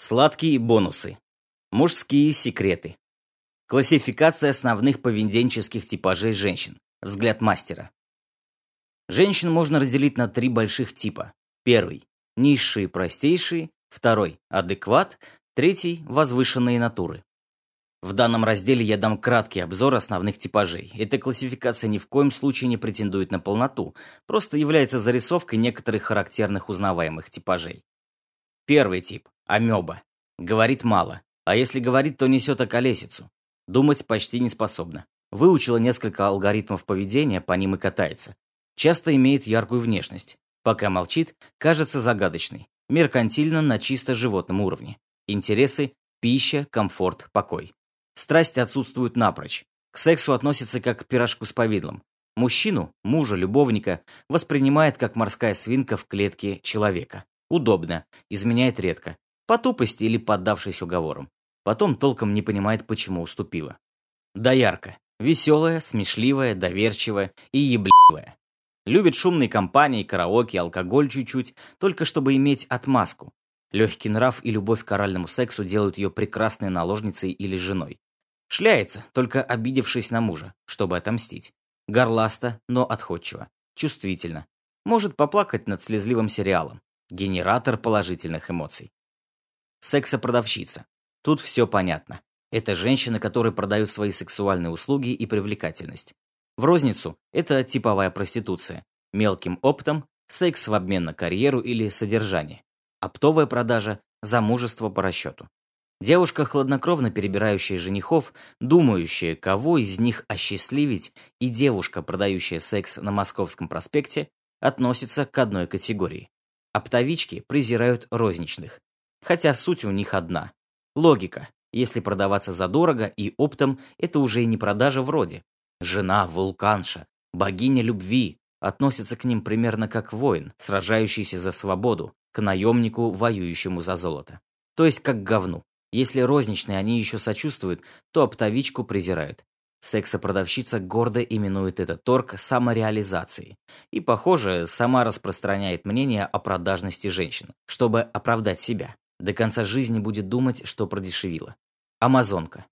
Сладкие бонусы. Мужские секреты. Классификация основных поведенческих типажей женщин. Взгляд мастера. Женщин можно разделить на три больших типа. Первый – низшие, простейшие. Второй – адекват. Третий – возвышенные натуры. В данном разделе я дам краткий обзор основных типажей. Эта классификация ни в коем случае не претендует на полноту, просто является зарисовкой некоторых характерных узнаваемых типажей. Первый тип Амеба. Говорит мало, а если говорит, то несет околесицу. Думать почти не способна. Выучила несколько алгоритмов поведения, по ним и катается. Часто имеет яркую внешность. Пока молчит, кажется загадочной. Меркантильно на чисто животном уровне. Интересы – пища, комфорт, покой. Страсти отсутствуют напрочь. К сексу относится как к пирожку с повидлом. Мужчину, мужа, любовника воспринимает как морская свинка в клетке человека. Удобно, изменяет редко, по тупости или поддавшись уговорам. Потом толком не понимает, почему уступила. Доярка. Веселая, смешливая, доверчивая и ебливая. Любит шумные компании, караоке, алкоголь чуть-чуть, только чтобы иметь отмазку. Легкий нрав и любовь к оральному сексу делают ее прекрасной наложницей или женой. Шляется, только обидевшись на мужа, чтобы отомстить. Горласта, но отходчиво. Чувствительно. Может поплакать над слезливым сериалом. Генератор положительных эмоций. Сексопродавщица. Тут все понятно. Это женщины, которые продают свои сексуальные услуги и привлекательность. В розницу это типовая проституция. Мелким оптом – секс в обмен на карьеру или содержание. Оптовая продажа – замужество по расчету. Девушка, хладнокровно перебирающая женихов, думающая, кого из них осчастливить, и девушка, продающая секс на Московском проспекте, относятся к одной категории. Оптовички презирают розничных. Хотя суть у них одна. Логика. Если продаваться задорого и оптом, это уже и не продажа вроде. Жена, вулканша, богиня любви относится к ним примерно как воин, сражающийся за свободу, к наемнику, воюющему за золото. То есть как говну. Если розничные они еще сочувствуют, то оптовичку презирают. Сексопродавщица гордо именует этот торг самореализацией. И, похоже, сама распространяет мнение о продажности женщин, чтобы оправдать себя. До конца жизни будет думать, что продешевила. Амазонка.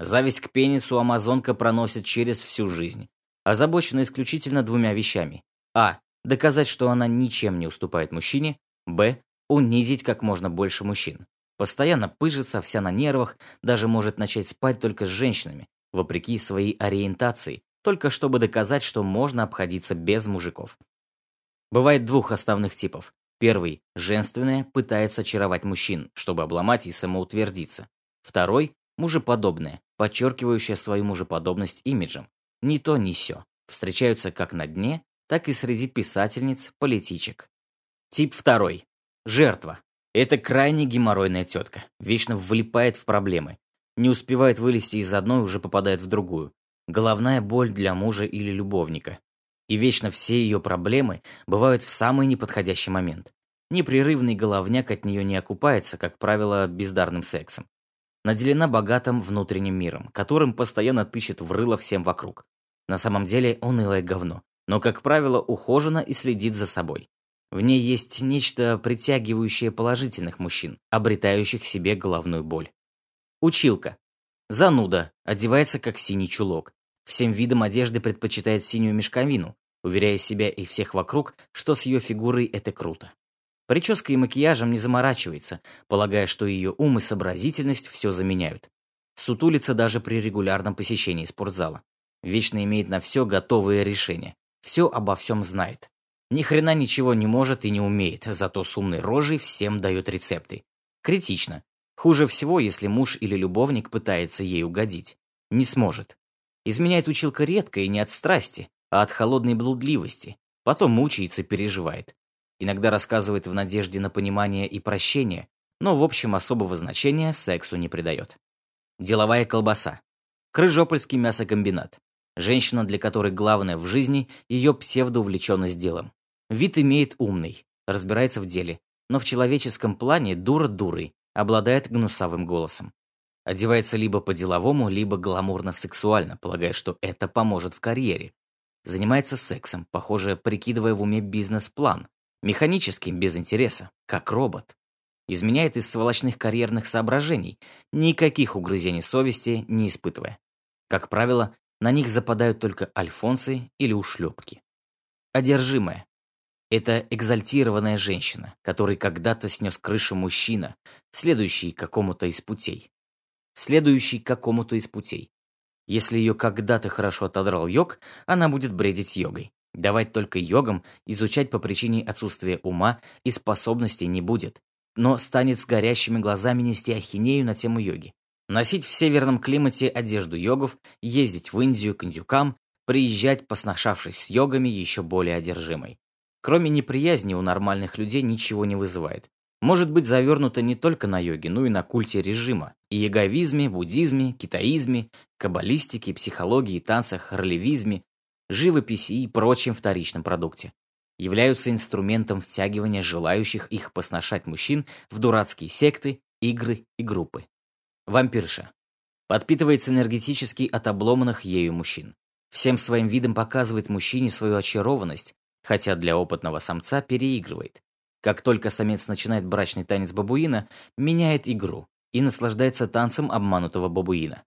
Зависть к пенису амазонка проносит через всю жизнь. Озабочена исключительно двумя вещами. А. Доказать, что она ничем не уступает мужчине. Б. Унизить как можно больше мужчин. Постоянно пыжится, вся на нервах, даже может начать спать только с женщинами, вопреки своей ориентации, только чтобы доказать, что можно обходиться без мужиков. Бывает двух основных типов. Первый – женственное, пытается очаровать мужчин, чтобы обломать и самоутвердиться. Второй – мужеподобное, подчеркивающее свою мужеподобность имиджем. Ни то, ни сё. Встречаются как на дне, так и среди писательниц, политичек. Тип второй. Жертва. Это крайне геморройная тетка. Вечно влипает в проблемы. Не успевает вылезти из одной, уже попадает в другую. Головная боль для мужа или любовника. И вечно все ее проблемы бывают в самый неподходящий момент. Непрерывный головняк от нее не окупается, как правило, бездарным сексом. Наделена богатым внутренним миром, которым постоянно тыщет в рыло всем вокруг. На самом деле унылое говно, но, как правило, ухожена и следит за собой. В ней есть нечто притягивающее положительных мужчин, обретающих себе головную боль. Училка. Зануда, одевается как синий чулок, Всем видом одежды предпочитает синюю мешковину, уверяя себя и всех вокруг, что с ее фигурой это круто. Прической и макияжем не заморачивается, полагая, что ее ум и сообразительность все заменяют. Сутулится даже при регулярном посещении спортзала. Вечно имеет на все готовые решения. Все обо всем знает. Ни хрена ничего не может и не умеет, зато с умной рожей всем дает рецепты. Критично. Хуже всего, если муж или любовник пытается ей угодить. Не сможет. Изменяет училка редко и не от страсти, а от холодной блудливости. Потом мучается и переживает. Иногда рассказывает в надежде на понимание и прощение, но в общем особого значения сексу не придает. Деловая колбаса. Крыжопольский мясокомбинат. Женщина, для которой главное в жизни ее псевдоувлеченность делом. Вид имеет умный, разбирается в деле, но в человеческом плане дура дурой, обладает гнусавым голосом. Одевается либо по-деловому, либо гламурно-сексуально, полагая, что это поможет в карьере. Занимается сексом, похоже, прикидывая в уме бизнес-план. Механически, без интереса, как робот. изменяет из сволочных карьерных соображений, никаких угрызений совести не испытывая. Как правило, на них западают только альфонсы или ушлепки. Одержимая. Это экзальтированная женщина, который когда-то снес крышу мужчина, следующий какому-то из путей. Следующий какому-то из путей. Если ее когда-то хорошо отодрал йог, она будет бредить йогой. Давать только йогам изучать по причине отсутствия ума и способностей не будет, но станет с горящими глазами нести ахинею на тему йоги. Носить в северном климате одежду йогов, ездить в Индию к индюкам, приезжать, посношавшись с йогами, еще более одержимой. Кроме неприязни у нормальных людей ничего не вызывает. Может быть завернуто не только на йоге, но и на культе режима, и яговизме, буддизме, китаизме, каббалистике, психологии, танцах, ролевизме, живописи и прочем вторичном продукте. Являются инструментом втягивания желающих их посношать мужчин в дурацкие секты, игры и группы. Вампирша. Подпитывается энергетически от обломанных ею мужчин. Всем своим видом показывает мужчине свою очарованность, хотя для опытного самца переигрывает. Как только самец начинает брачный танец бабуина, меняет игру и наслаждается танцем обманутого бабуина.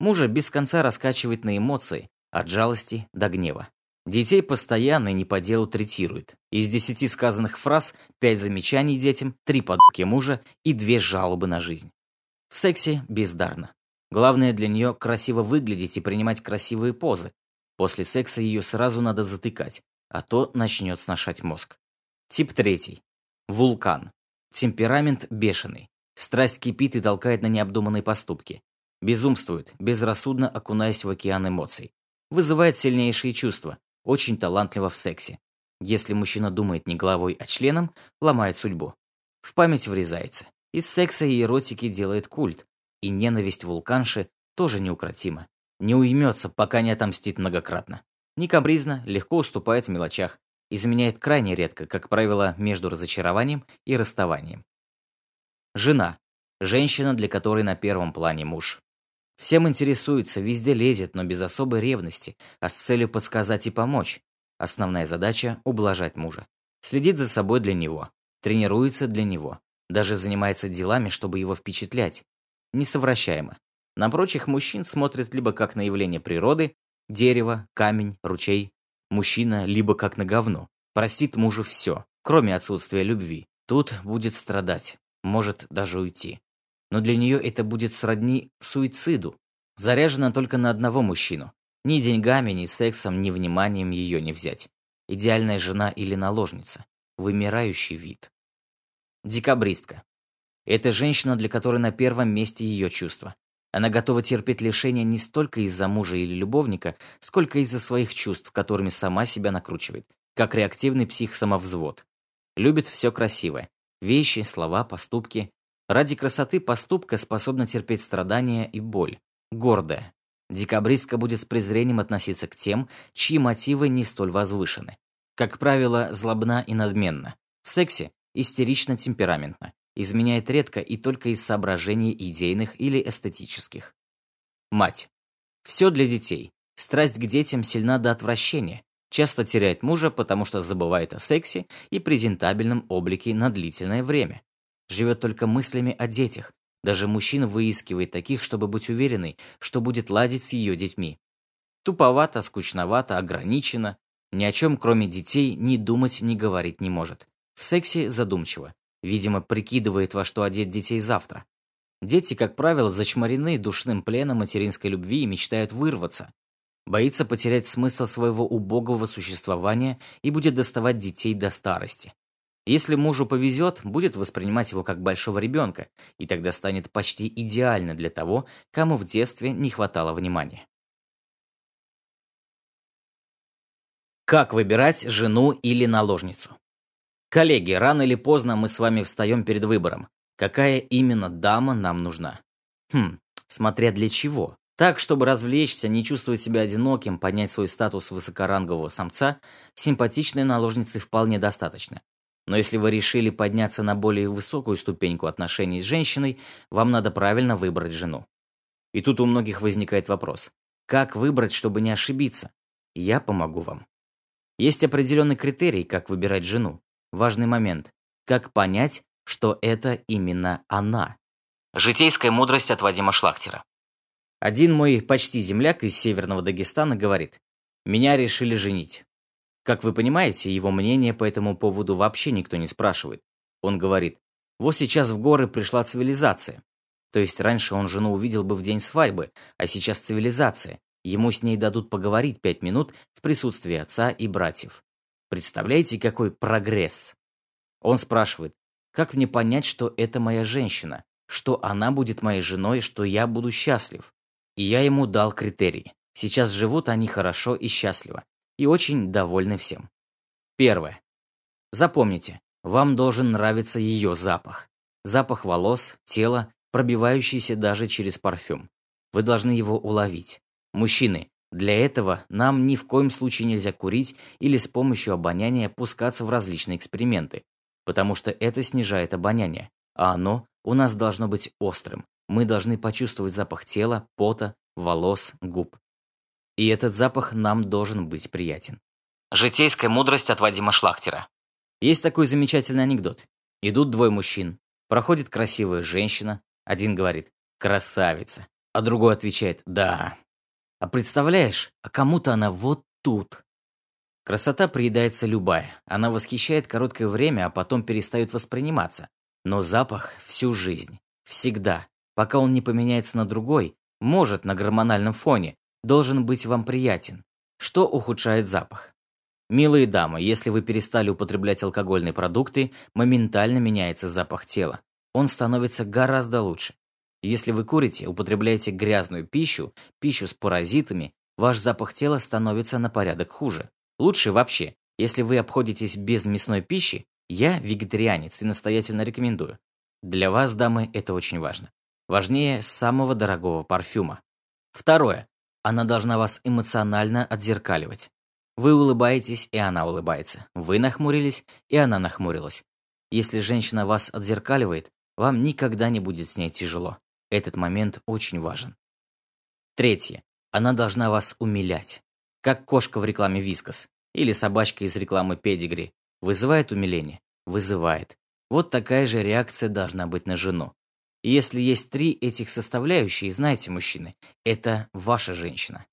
Мужа без конца раскачивает на эмоции, от жалости до гнева. Детей постоянно и не по делу третирует. Из десяти сказанных фраз пять замечаний детям, три подбки мужа и две жалобы на жизнь. В сексе бездарно. Главное для нее красиво выглядеть и принимать красивые позы. После секса ее сразу надо затыкать, а то начнет сношать мозг. Тип третий. Вулкан. Темперамент бешеный. Страсть кипит и толкает на необдуманные поступки. Безумствует, безрассудно окунаясь в океан эмоций вызывает сильнейшие чувства, очень талантливо в сексе. Если мужчина думает не головой, а членом, ломает судьбу. В память врезается. Из секса и эротики делает культ. И ненависть вулканши тоже неукротима. Не уймется, пока не отомстит многократно. Не легко уступает в мелочах. Изменяет крайне редко, как правило, между разочарованием и расставанием. Жена. Женщина, для которой на первом плане муж. Всем интересуется, везде лезет, но без особой ревности, а с целью подсказать и помочь. Основная задача – ублажать мужа. Следит за собой для него, тренируется для него, даже занимается делами, чтобы его впечатлять. Несовращаемо. На прочих мужчин смотрит либо как на явление природы, дерево, камень, ручей. Мужчина либо как на говно. Простит мужу все, кроме отсутствия любви. Тут будет страдать, может даже уйти но для нее это будет сродни суициду. Заряжена только на одного мужчину. Ни деньгами, ни сексом, ни вниманием ее не взять. Идеальная жена или наложница. Вымирающий вид. Декабристка. Это женщина, для которой на первом месте ее чувства. Она готова терпеть лишения не столько из-за мужа или любовника, сколько из-за своих чувств, которыми сама себя накручивает, как реактивный псих-самовзвод. Любит все красивое. Вещи, слова, поступки. Ради красоты поступка способна терпеть страдания и боль. Гордая. Декабристка будет с презрением относиться к тем, чьи мотивы не столь возвышены. Как правило, злобна и надменна. В сексе истерично темпераментна. Изменяет редко и только из соображений идейных или эстетических. Мать. Все для детей. Страсть к детям сильна до отвращения. Часто теряет мужа, потому что забывает о сексе и презентабельном облике на длительное время живет только мыслями о детях. Даже мужчина выискивает таких, чтобы быть уверенной, что будет ладить с ее детьми. Туповато, скучновато, ограничено. Ни о чем, кроме детей, ни думать, ни говорить не может. В сексе задумчиво. Видимо, прикидывает, во что одеть детей завтра. Дети, как правило, зачморены душным пленом материнской любви и мечтают вырваться. Боится потерять смысл своего убогого существования и будет доставать детей до старости. Если мужу повезет, будет воспринимать его как большого ребенка, и тогда станет почти идеально для того, кому в детстве не хватало внимания. Как выбирать жену или наложницу? Коллеги, рано или поздно мы с вами встаем перед выбором. Какая именно дама нам нужна? Хм, смотря для чего. Так, чтобы развлечься, не чувствовать себя одиноким, поднять свой статус высокорангового самца, симпатичной наложницы вполне достаточно. Но если вы решили подняться на более высокую ступеньку отношений с женщиной, вам надо правильно выбрать жену. И тут у многих возникает вопрос. Как выбрать, чтобы не ошибиться? Я помогу вам. Есть определенный критерий, как выбирать жену. Важный момент. Как понять, что это именно она. Житейская мудрость от Вадима Шлахтера. Один мой почти земляк из Северного Дагестана говорит, «Меня решили женить». Как вы понимаете, его мнение по этому поводу вообще никто не спрашивает. Он говорит, вот сейчас в горы пришла цивилизация. То есть раньше он жену увидел бы в день свадьбы, а сейчас цивилизация. Ему с ней дадут поговорить пять минут в присутствии отца и братьев. Представляете, какой прогресс? Он спрашивает, как мне понять, что это моя женщина, что она будет моей женой, что я буду счастлив? И я ему дал критерии. Сейчас живут они хорошо и счастливо и очень довольны всем. Первое. Запомните, вам должен нравиться ее запах. Запах волос, тела, пробивающийся даже через парфюм. Вы должны его уловить. Мужчины, для этого нам ни в коем случае нельзя курить или с помощью обоняния пускаться в различные эксперименты, потому что это снижает обоняние, а оно у нас должно быть острым. Мы должны почувствовать запах тела, пота, волос, губ. И этот запах нам должен быть приятен. Житейская мудрость от Вадима Шлахтера. Есть такой замечательный анекдот. Идут двое мужчин. Проходит красивая женщина. Один говорит «красавица», а другой отвечает «да». А представляешь, а кому-то она вот тут. Красота приедается любая. Она восхищает короткое время, а потом перестает восприниматься. Но запах всю жизнь. Всегда. Пока он не поменяется на другой, может, на гормональном фоне, должен быть вам приятен, что ухудшает запах. Милые дамы, если вы перестали употреблять алкогольные продукты, моментально меняется запах тела. Он становится гораздо лучше. Если вы курите, употребляете грязную пищу, пищу с паразитами, ваш запах тела становится на порядок хуже. Лучше вообще, если вы обходитесь без мясной пищи, я вегетарианец и настоятельно рекомендую. Для вас, дамы, это очень важно. Важнее самого дорогого парфюма. Второе. Она должна вас эмоционально отзеркаливать. Вы улыбаетесь, и она улыбается. Вы нахмурились, и она нахмурилась. Если женщина вас отзеркаливает, вам никогда не будет с ней тяжело. Этот момент очень важен. Третье. Она должна вас умилять. Как кошка в рекламе Вискас или собачка из рекламы Педигри. Вызывает умиление? Вызывает. Вот такая же реакция должна быть на жену. Если есть три этих составляющие, знаете, мужчины, это ваша женщина.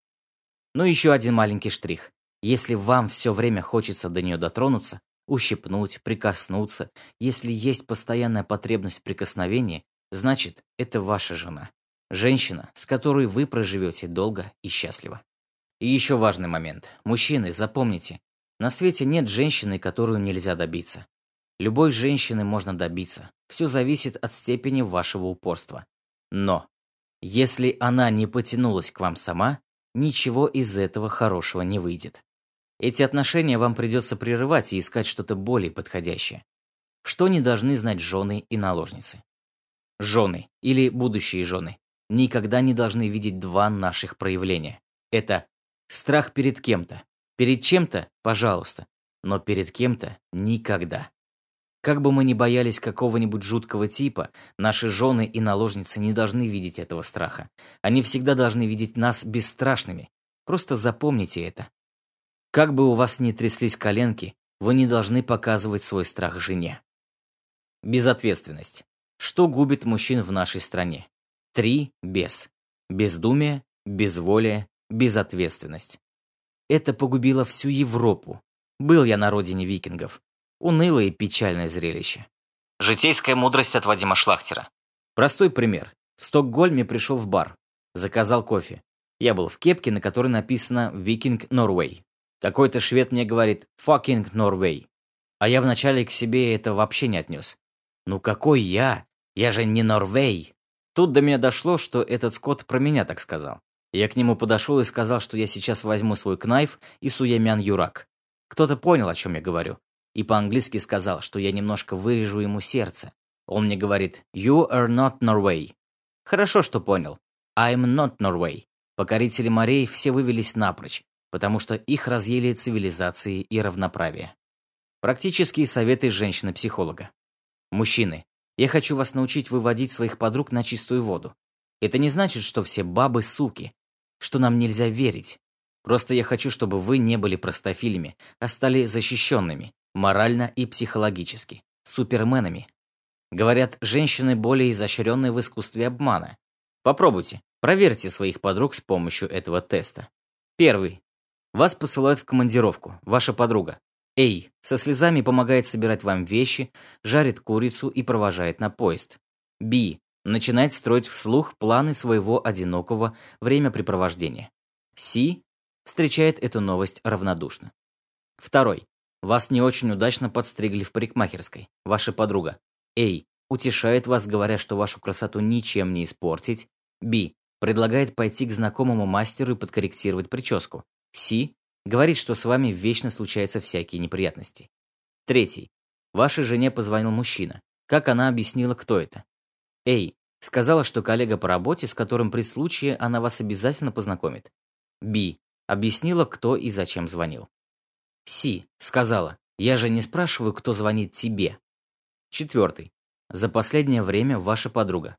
Ну еще один маленький штрих. Если вам все время хочется до нее дотронуться, ущипнуть, прикоснуться, если есть постоянная потребность в прикосновении, значит, это ваша жена. Женщина, с которой вы проживете долго и счастливо. И еще важный момент. Мужчины, запомните, на свете нет женщины, которую нельзя добиться. Любой женщины можно добиться. Все зависит от степени вашего упорства. Но, если она не потянулась к вам сама, ничего из этого хорошего не выйдет. Эти отношения вам придется прерывать и искать что-то более подходящее. Что не должны знать жены и наложницы? Жены или будущие жены никогда не должны видеть два наших проявления. Это страх перед кем-то. Перед чем-то, пожалуйста, но перед кем-то никогда. Как бы мы ни боялись какого-нибудь жуткого типа, наши жены и наложницы не должны видеть этого страха. Они всегда должны видеть нас бесстрашными. Просто запомните это. Как бы у вас ни тряслись коленки, вы не должны показывать свой страх жене. Безответственность. Что губит мужчин в нашей стране? Три – без. Бездумие, безволие, безответственность. Это погубило всю Европу. Был я на родине викингов. Унылое и печальное зрелище. Житейская мудрость от Вадима Шлахтера. Простой пример. В Стокгольме пришел в бар. Заказал кофе. Я был в кепке, на которой написано «Викинг Норвей». Какой-то швед мне говорит «Fucking Norway». А я вначале к себе это вообще не отнес. Ну какой я? Я же не Норвей. Тут до меня дошло, что этот скот про меня так сказал. Я к нему подошел и сказал, что я сейчас возьму свой кнайф и суемян юрак. Кто-то понял, о чем я говорю и по-английски сказал, что я немножко вырежу ему сердце. Он мне говорит «You are not Norway». Хорошо, что понял. I'm not Norway. Покорители морей все вывелись напрочь, потому что их разъели цивилизации и равноправие. Практические советы женщины-психолога. Мужчины, я хочу вас научить выводить своих подруг на чистую воду. Это не значит, что все бабы суки, что нам нельзя верить. Просто я хочу, чтобы вы не были простофилями, а стали защищенными, морально и психологически, суперменами. Говорят, женщины более изощренные в искусстве обмана. Попробуйте, проверьте своих подруг с помощью этого теста. Первый. Вас посылают в командировку, ваша подруга. Эй, со слезами помогает собирать вам вещи, жарит курицу и провожает на поезд. Би, начинает строить вслух планы своего одинокого времяпрепровождения. Си, встречает эту новость равнодушно. Второй. Вас не очень удачно подстригли в парикмахерской, ваша подруга. Эй, утешает вас, говоря, что вашу красоту ничем не испортить. Би, предлагает пойти к знакомому мастеру и подкорректировать прическу. Си, говорит, что с вами вечно случаются всякие неприятности. Третий. Вашей жене позвонил мужчина. Как она объяснила, кто это? Эй, сказала, что коллега по работе, с которым при случае она вас обязательно познакомит. Би, объяснила, кто и зачем звонил. Си, сказала, я же не спрашиваю, кто звонит тебе. Четвертый. За последнее время ваша подруга.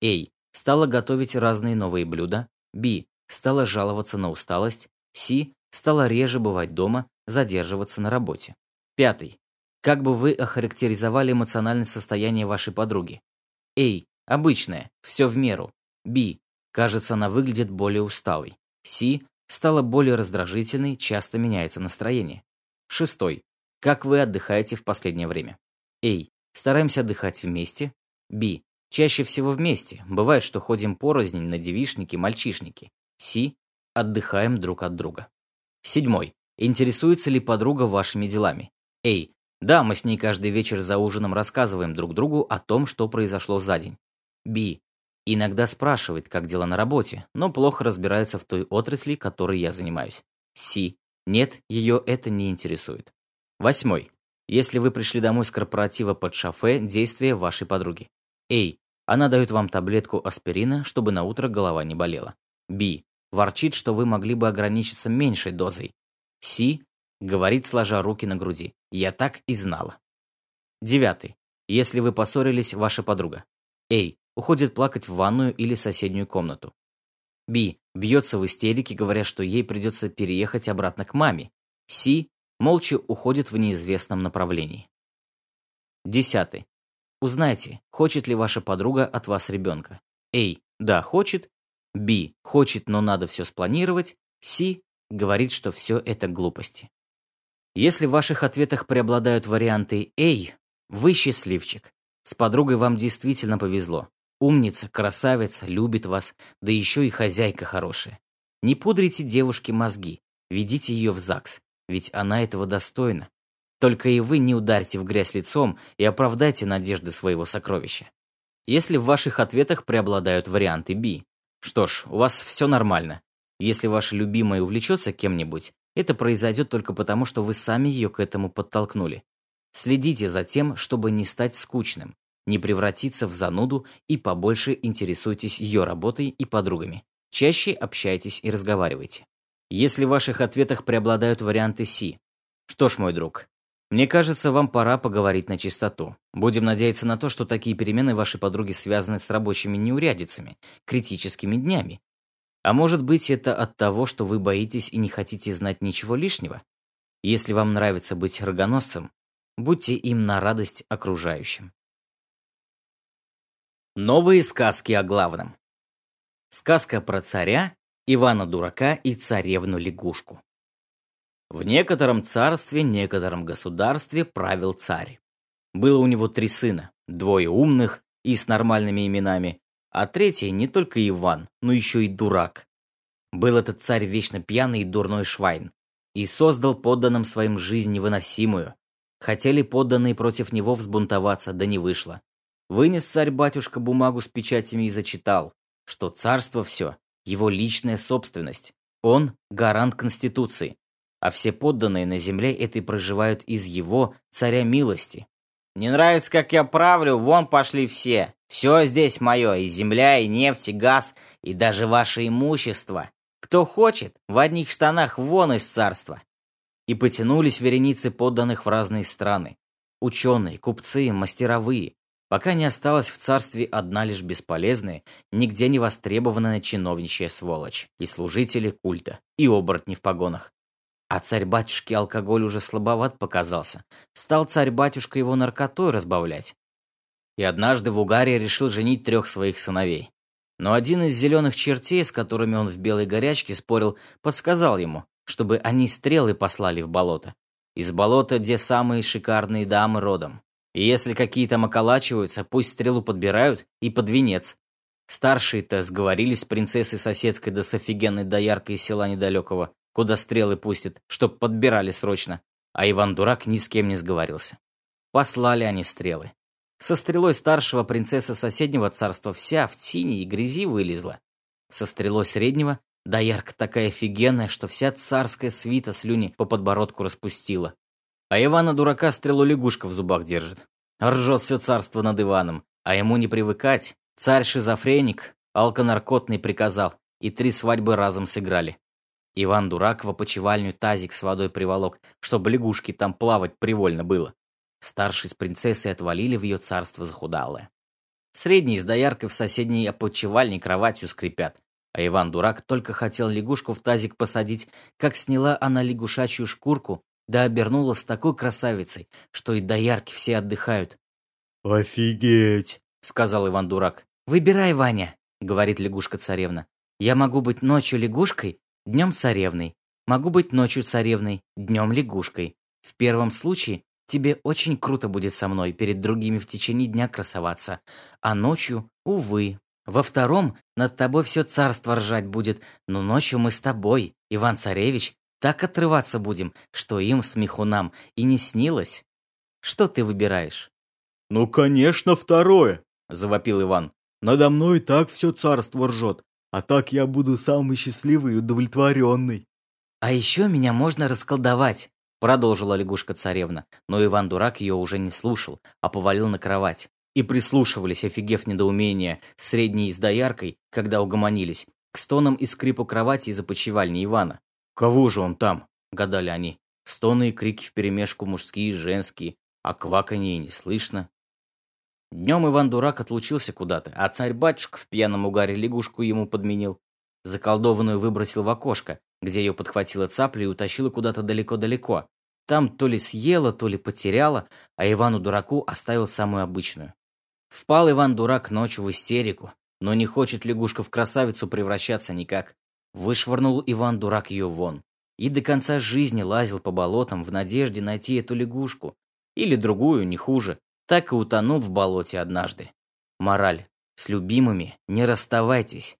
Эй, стала готовить разные новые блюда. Би, стала жаловаться на усталость. Си, стала реже бывать дома, задерживаться на работе. Пятый. Как бы вы охарактеризовали эмоциональное состояние вашей подруги? Эй, обычное, все в меру. Би, кажется, она выглядит более усталой. Си, стала более раздражительной, часто меняется настроение. Шестой. Как вы отдыхаете в последнее время? Эй, Стараемся отдыхать вместе. Би. Чаще всего вместе. Бывает, что ходим порознь на девишники, мальчишники. Си. Отдыхаем друг от друга. Седьмой. Интересуется ли подруга вашими делами? Эй. Да, мы с ней каждый вечер за ужином рассказываем друг другу о том, что произошло за день. Би. Иногда спрашивает, как дела на работе, но плохо разбирается в той отрасли, которой я занимаюсь. Си. Нет, ее это не интересует. Восьмой. Если вы пришли домой с корпоратива под шофе, действия вашей подруги. Эй, она дает вам таблетку аспирина, чтобы на утро голова не болела. Би, ворчит, что вы могли бы ограничиться меньшей дозой. Си, говорит, сложа руки на груди. Я так и знала. Девятый. Если вы поссорились, ваша подруга. Эй, уходит плакать в ванную или соседнюю комнату. Би, бьется в истерике, говоря, что ей придется переехать обратно к маме. Си, молча уходит в неизвестном направлении. Десятый. Узнайте, хочет ли ваша подруга от вас ребенка. Эй, да, хочет. Би, хочет, но надо все спланировать. Си, говорит, что все это глупости. Если в ваших ответах преобладают варианты «Эй», вы счастливчик. С подругой вам действительно повезло. Умница, красавица, любит вас, да еще и хозяйка хорошая. Не пудрите девушке мозги, ведите ее в ЗАГС ведь она этого достойна. Только и вы не ударьте в грязь лицом и оправдайте надежды своего сокровища. Если в ваших ответах преобладают варианты B, что ж, у вас все нормально. Если ваша любимая увлечется кем-нибудь, это произойдет только потому, что вы сами ее к этому подтолкнули. Следите за тем, чтобы не стать скучным, не превратиться в зануду и побольше интересуйтесь ее работой и подругами. Чаще общайтесь и разговаривайте если в ваших ответах преобладают варианты Си. Что ж, мой друг, мне кажется, вам пора поговорить на чистоту. Будем надеяться на то, что такие перемены вашей подруги связаны с рабочими неурядицами, критическими днями. А может быть, это от того, что вы боитесь и не хотите знать ничего лишнего? Если вам нравится быть рогоносцем, будьте им на радость окружающим. Новые сказки о главном. Сказка про царя Ивана-дурака и царевну-лягушку. В некотором царстве, некотором государстве правил царь. Было у него три сына, двое умных и с нормальными именами, а третий не только Иван, но еще и дурак. Был этот царь вечно пьяный и дурной швайн, и создал подданным своим жизнь невыносимую. Хотели подданные против него взбунтоваться, да не вышло. Вынес царь-батюшка бумагу с печатями и зачитал, что царство все его личная собственность. Он – гарант Конституции, а все подданные на земле этой проживают из его царя милости. «Не нравится, как я правлю, вон пошли все. Все здесь мое, и земля, и нефть, и газ, и даже ваше имущество. Кто хочет, в одних штанах вон из царства». И потянулись вереницы подданных в разные страны. Ученые, купцы, мастеровые, пока не осталась в царстве одна лишь бесполезная, нигде не востребованная чиновничья сволочь, и служители культа, и оборотни в погонах. А царь-батюшке алкоголь уже слабоват показался. Стал царь-батюшка его наркотой разбавлять. И однажды в угаре решил женить трех своих сыновей. Но один из зеленых чертей, с которыми он в белой горячке спорил, подсказал ему, чтобы они стрелы послали в болото. Из болота, где самые шикарные дамы родом. И если какие там околачиваются, пусть стрелу подбирают и под венец. Старшие-то сговорились с принцессой соседской да с офигенной дояркой из села недалекого, куда стрелы пустят, чтоб подбирали срочно. А Иван-дурак ни с кем не сговорился. Послали они стрелы. Со стрелой старшего принцесса соседнего царства вся в тени и грязи вылезла. Со стрелой среднего доярка такая офигенная, что вся царская свита слюни по подбородку распустила. А Ивана-дурака стрелу лягушка в зубах держит. Ржет все царство над Иваном, а ему не привыкать. Царь-шизофреник, алконаркотный приказал, и три свадьбы разом сыграли. Иван-дурак в опочивальню тазик с водой приволок, чтобы лягушке там плавать привольно было. Старший с принцессой отвалили в ее царство захудалое. Средний с дояркой в соседней опочивальне кроватью скрипят, а Иван-дурак только хотел лягушку в тазик посадить, как сняла она лягушачью шкурку, да обернулась такой красавицей, что и доярки все отдыхают. «Офигеть!» — сказал Иван-дурак. «Выбирай, Ваня», — говорит лягушка-царевна. «Я могу быть ночью лягушкой, днем царевной. Могу быть ночью царевной, днем лягушкой. В первом случае Тебе очень круто будет со мной перед другими в течение дня красоваться. А ночью, увы. Во втором над тобой все царство ржать будет, но ночью мы с тобой, Иван-Царевич, так отрываться будем, что им, смехунам, и не снилось. Что ты выбираешь?» «Ну, конечно, второе!» – завопил Иван. «Надо мной так все царство ржет, а так я буду самый счастливый и удовлетворенный». «А еще меня можно расколдовать. Продолжила лягушка-царевна, но Иван-дурак ее уже не слушал, а повалил на кровать. И прислушивались, офигев недоумения, средней с дояркой, когда угомонились, к стонам и скрипу кровати из опочивальни Ивана. «Кого же он там?» – гадали они. Стоны и крики вперемешку мужские и женские, а кваканье не слышно. Днем Иван-дурак отлучился куда-то, а царь-батюшка в пьяном угаре лягушку ему подменил. Заколдованную выбросил в окошко, где ее подхватила цапля и утащила куда-то далеко-далеко. Там то ли съела, то ли потеряла, а Ивану-дураку оставил самую обычную. Впал Иван-дурак ночью в истерику, но не хочет лягушка в красавицу превращаться никак. Вышвырнул Иван-дурак ее вон. И до конца жизни лазил по болотам в надежде найти эту лягушку. Или другую, не хуже. Так и утонул в болоте однажды. Мораль. С любимыми не расставайтесь.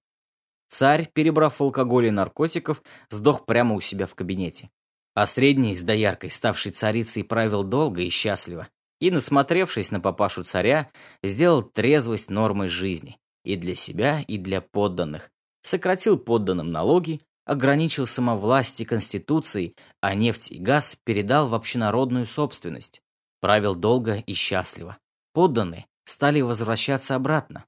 Царь, перебрав алкоголь и наркотиков, сдох прямо у себя в кабинете. А средний с дояркой, ставший царицей, правил долго и счастливо. И, насмотревшись на папашу царя, сделал трезвость нормой жизни. И для себя, и для подданных. Сократил подданным налоги, ограничил самовласть и конституцией, а нефть и газ передал в общенародную собственность. Правил долго и счастливо. Подданные стали возвращаться обратно.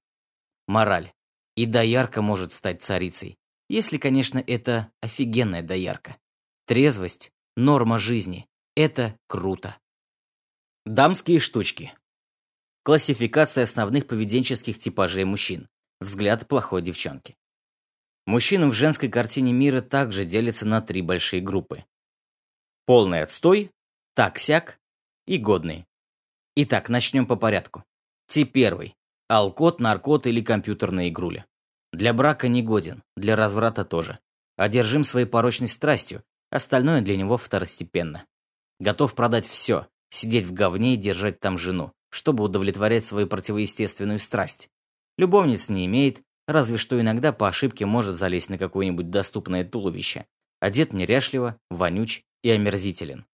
Мораль. И доярка может стать царицей, если, конечно, это офигенная доярка. Трезвость – норма жизни. Это круто. Дамские штучки. Классификация основных поведенческих типажей мужчин. Взгляд плохой девчонки. Мужчины в женской картине мира также делятся на три большие группы. Полный отстой, так-сяк и годный. Итак, начнем по порядку. Тип первый. Алкот, наркот или компьютерная игруля. Для брака не годен, для разврата тоже. Одержим своей порочной страстью, остальное для него второстепенно. Готов продать все, сидеть в говне и держать там жену, чтобы удовлетворять свою противоестественную страсть. Любовниц не имеет, разве что иногда по ошибке может залезть на какое-нибудь доступное туловище. Одет неряшливо, вонюч и омерзителен.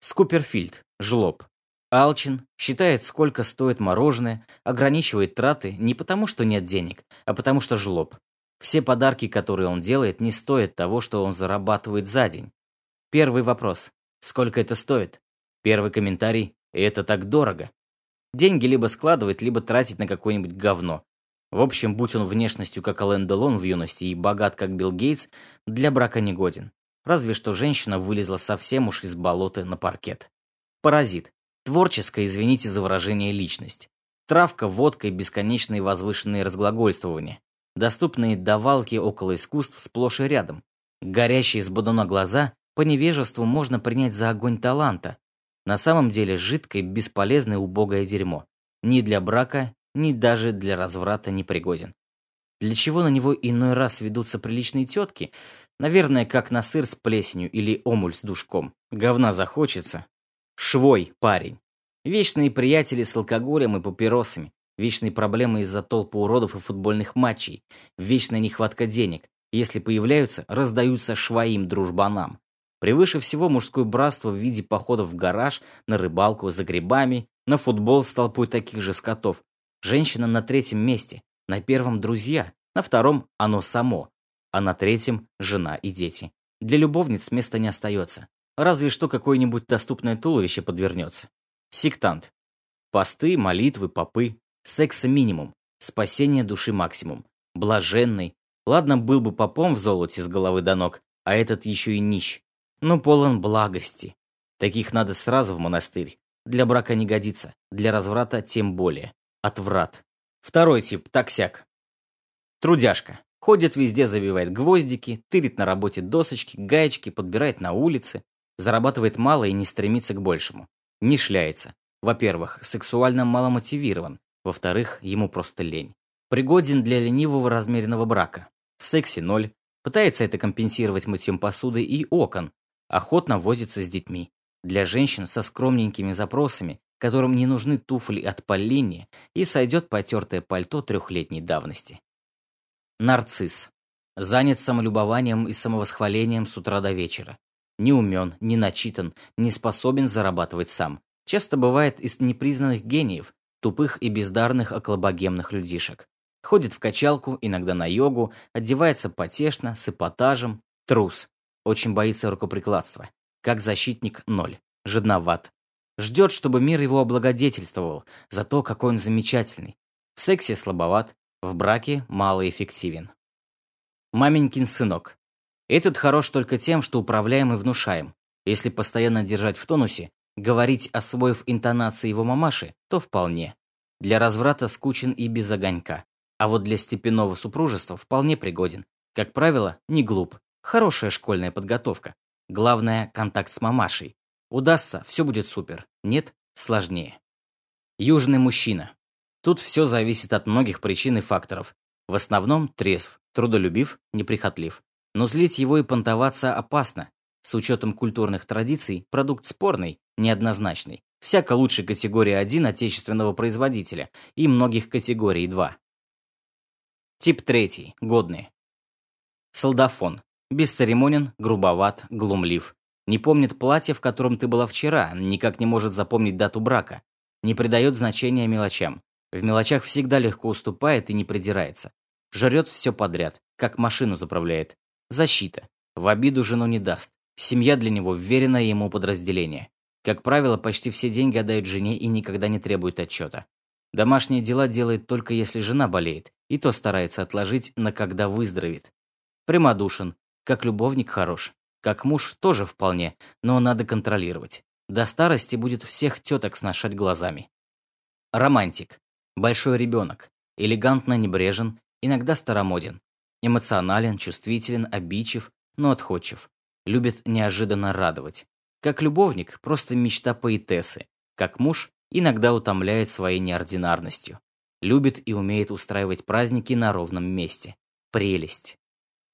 Скуперфильд, жлоб, Алчин, считает, сколько стоит мороженое, ограничивает траты не потому, что нет денег, а потому что жлоб. Все подарки, которые он делает, не стоят того, что он зарабатывает за день. Первый вопрос. Сколько это стоит? Первый комментарий. Это так дорого. Деньги либо складывать, либо тратить на какое-нибудь говно. В общем, будь он внешностью как Ален Делон в юности и богат как Билл Гейтс, для брака не годен. Разве что женщина вылезла совсем уж из болота на паркет. Паразит. Творческая, извините за выражение, личность. Травка, водка и бесконечные возвышенные разглагольствования. Доступные давалки около искусств сплошь и рядом. Горящие с бодуна глаза по невежеству можно принять за огонь таланта. На самом деле жидкое, бесполезное, убогое дерьмо. ни для брака, ни даже для разврата не пригоден. Для чего на него иной раз ведутся приличные тетки? Наверное, как на сыр с плесенью или омуль с душком. Говна захочется. Швой парень. Вечные приятели с алкоголем и папиросами. Вечные проблемы из-за толпы уродов и футбольных матчей. Вечная нехватка денег. Если появляются, раздаются швоим дружбанам. Превыше всего мужское братство в виде походов в гараж, на рыбалку, за грибами, на футбол с толпой таких же скотов. Женщина на третьем месте, на первом друзья, на втором оно само, а на третьем жена и дети. Для любовниц места не остается. Разве что какое-нибудь доступное туловище подвернется. Сектант. Посты, молитвы, попы. Секса минимум. Спасение души максимум. Блаженный. Ладно, был бы попом в золоте с головы до ног, а этот еще и нищ. Но полон благости. Таких надо сразу в монастырь. Для брака не годится, для разврата тем более. Отврат. Второй тип – таксяк. Трудяжка. Ходит везде, забивает гвоздики, тырит на работе досочки, гаечки, подбирает на улице, зарабатывает мало и не стремится к большему. Не шляется. Во-первых, сексуально маломотивирован. Во-вторых, ему просто лень. Пригоден для ленивого размеренного брака. В сексе ноль. Пытается это компенсировать мытьем посуды и окон. Охотно возится с детьми. Для женщин со скромненькими запросами которым не нужны туфли от Поллини, и сойдет потертое пальто трехлетней давности. Нарцисс. Занят самолюбованием и самовосхвалением с утра до вечера. Не умен, не начитан, не способен зарабатывать сам. Часто бывает из непризнанных гениев, тупых и бездарных околобогемных людишек. Ходит в качалку, иногда на йогу, одевается потешно, с эпатажем. Трус. Очень боится рукоприкладства. Как защитник – ноль. Жадноват. Ждет, чтобы мир его облагодетельствовал за то, какой он замечательный. В сексе слабоват, в браке малоэффективен. Маменькин сынок. Этот хорош только тем, что управляем и внушаем. Если постоянно держать в тонусе, говорить, освоив интонации его мамаши, то вполне. Для разврата скучен и без огонька. А вот для степенного супружества вполне пригоден. Как правило, не глуп. Хорошая школьная подготовка. Главное – контакт с мамашей. Удастся, все будет супер. Нет, сложнее. Южный мужчина. Тут все зависит от многих причин и факторов. В основном трезв, трудолюбив, неприхотлив. Но злить его и понтоваться опасно. С учетом культурных традиций, продукт спорный, неоднозначный. Всяко лучше категории 1 отечественного производителя и многих категорий 2. Тип 3. Годный. Солдафон. Бесцеремонен, грубоват, глумлив. Не помнит платье, в котором ты была вчера, никак не может запомнить дату брака. Не придает значения мелочам. В мелочах всегда легко уступает и не придирается. Жрет все подряд, как машину заправляет. Защита. В обиду жену не даст. Семья для него вверенное ему подразделение. Как правило, почти все деньги отдают жене и никогда не требует отчета. Домашние дела делает только если жена болеет, и то старается отложить на когда выздоровеет. Прямодушен, как любовник хорош. Как муж тоже вполне, но надо контролировать. До старости будет всех теток сношать глазами. Романтик. Большой ребенок. Элегантно небрежен, иногда старомоден. Эмоционален, чувствителен, обидчив, но отходчив. Любит неожиданно радовать. Как любовник, просто мечта поэтессы. Как муж, иногда утомляет своей неординарностью. Любит и умеет устраивать праздники на ровном месте. Прелесть.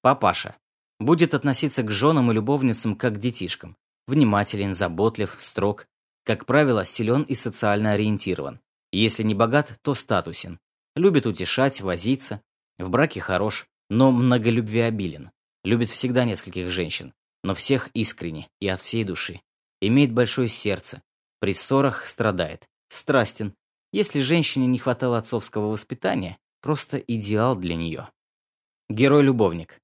Папаша. Будет относиться к женам и любовницам как к детишкам. Внимателен, заботлив, строг. Как правило, силен и социально ориентирован. Если не богат, то статусен. Любит утешать, возиться. В браке хорош, но многолюбвеобилен. Любит всегда нескольких женщин, но всех искренне и от всей души. Имеет большое сердце. При ссорах страдает. Страстен. Если женщине не хватало отцовского воспитания, просто идеал для нее. Герой-любовник.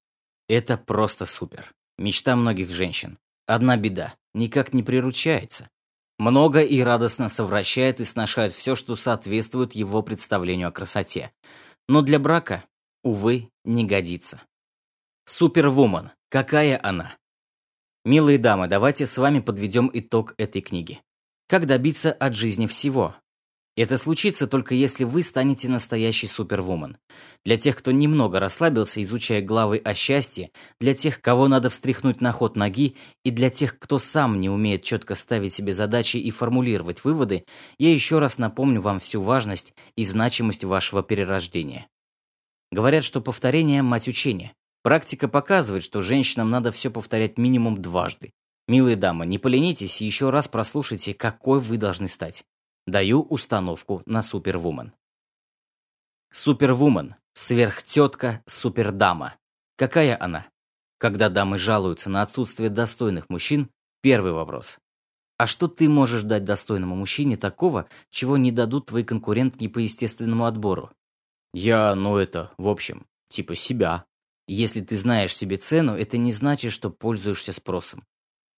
Это просто супер. Мечта многих женщин. Одна беда. Никак не приручается. Много и радостно совращает и сношает все, что соответствует его представлению о красоте. Но для брака, увы, не годится. Супервумен. Какая она? Милые дамы, давайте с вами подведем итог этой книги. Как добиться от жизни всего? Это случится только если вы станете настоящей супервумен. Для тех, кто немного расслабился, изучая главы о счастье, для тех, кого надо встряхнуть на ход ноги, и для тех, кто сам не умеет четко ставить себе задачи и формулировать выводы, я еще раз напомню вам всю важность и значимость вашего перерождения. Говорят, что повторение – мать учения. Практика показывает, что женщинам надо все повторять минимум дважды. Милые дамы, не поленитесь и еще раз прослушайте, какой вы должны стать. Даю установку на супервумен. Супервумен, сверхтетка, супердама. Какая она? Когда дамы жалуются на отсутствие достойных мужчин, первый вопрос. А что ты можешь дать достойному мужчине такого, чего не дадут твои конкурентки по естественному отбору? Я, ну это, в общем, типа себя. Если ты знаешь себе цену, это не значит, что пользуешься спросом.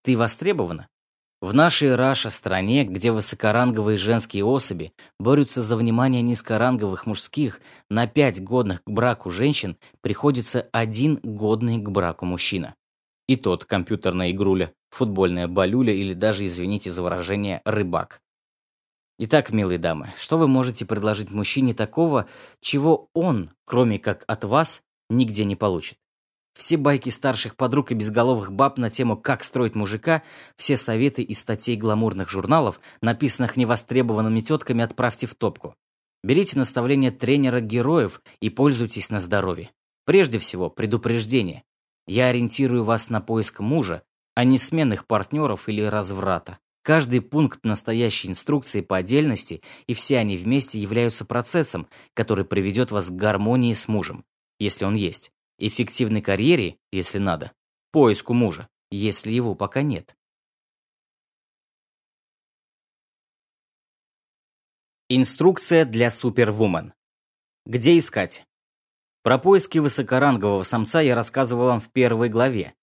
Ты востребована? В нашей Раша-стране, где высокоранговые женские особи борются за внимание низкоранговых мужских, на пять годных к браку женщин приходится один годный к браку мужчина. И тот компьютерная игруля, футбольная балюля или даже, извините за выражение, рыбак. Итак, милые дамы, что вы можете предложить мужчине такого, чего он, кроме как от вас, нигде не получит? Все байки старших подруг и безголовых баб на тему «Как строить мужика», все советы из статей гламурных журналов, написанных невостребованными тетками, отправьте в топку. Берите наставления тренера героев и пользуйтесь на здоровье. Прежде всего, предупреждение. Я ориентирую вас на поиск мужа, а не сменных партнеров или разврата. Каждый пункт настоящей инструкции по отдельности и все они вместе являются процессом, который приведет вас к гармонии с мужем, если он есть эффективной карьере, если надо, поиску мужа, если его пока нет. Инструкция для супервумен. Где искать? Про поиски высокорангового самца я рассказывал вам в первой главе.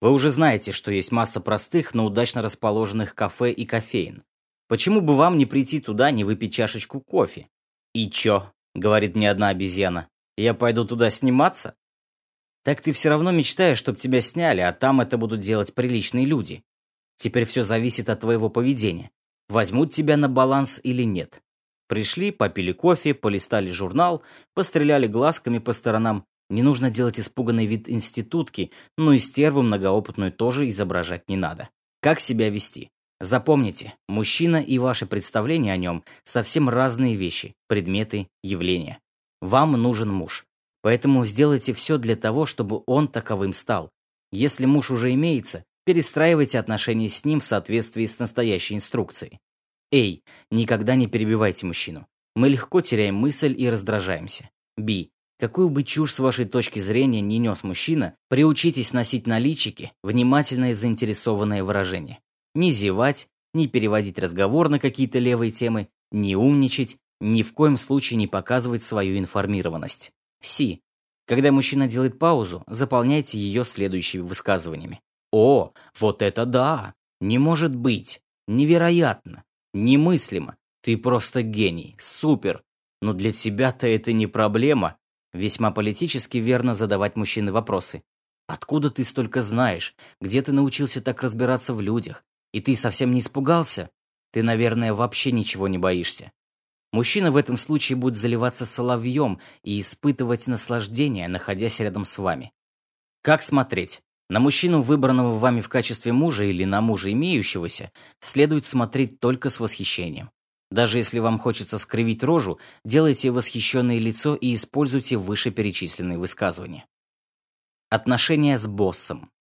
Вы уже знаете, что есть масса простых, но удачно расположенных кафе и кофеин. Почему бы вам не прийти туда, не выпить чашечку кофе? «И чё?» — говорит мне одна обезьяна. «Я пойду туда сниматься?» Так ты все равно мечтаешь, чтобы тебя сняли, а там это будут делать приличные люди. Теперь все зависит от твоего поведения. Возьмут тебя на баланс или нет. Пришли, попили кофе, полистали журнал, постреляли глазками по сторонам. Не нужно делать испуганный вид институтки, но и стерву многоопытную тоже изображать не надо. Как себя вести? Запомните, мужчина и ваши представления о нем совсем разные вещи, предметы, явления. Вам нужен муж. Поэтому сделайте все для того, чтобы он таковым стал. Если муж уже имеется, перестраивайте отношения с ним в соответствии с настоящей инструкцией. Эй, никогда не перебивайте мужчину. Мы легко теряем мысль и раздражаемся. Би, какую бы чушь с вашей точки зрения не нес мужчина, приучитесь носить на личике внимательное заинтересованное выражение. Не зевать, не переводить разговор на какие-то левые темы, не умничать, ни в коем случае не показывать свою информированность. Си. Когда мужчина делает паузу, заполняйте ее следующими высказываниями. О, вот это да! Не может быть! Невероятно! Немыслимо! Ты просто гений! Супер! Но для тебя-то это не проблема. Весьма политически верно задавать мужчины вопросы. Откуда ты столько знаешь? Где ты научился так разбираться в людях? И ты совсем не испугался? Ты, наверное, вообще ничего не боишься. Мужчина в этом случае будет заливаться соловьем и испытывать наслаждение, находясь рядом с вами. Как смотреть? На мужчину, выбранного вами в качестве мужа или на мужа имеющегося, следует смотреть только с восхищением. Даже если вам хочется скривить рожу, делайте восхищенное лицо и используйте вышеперечисленные высказывания. Отношения с боссом.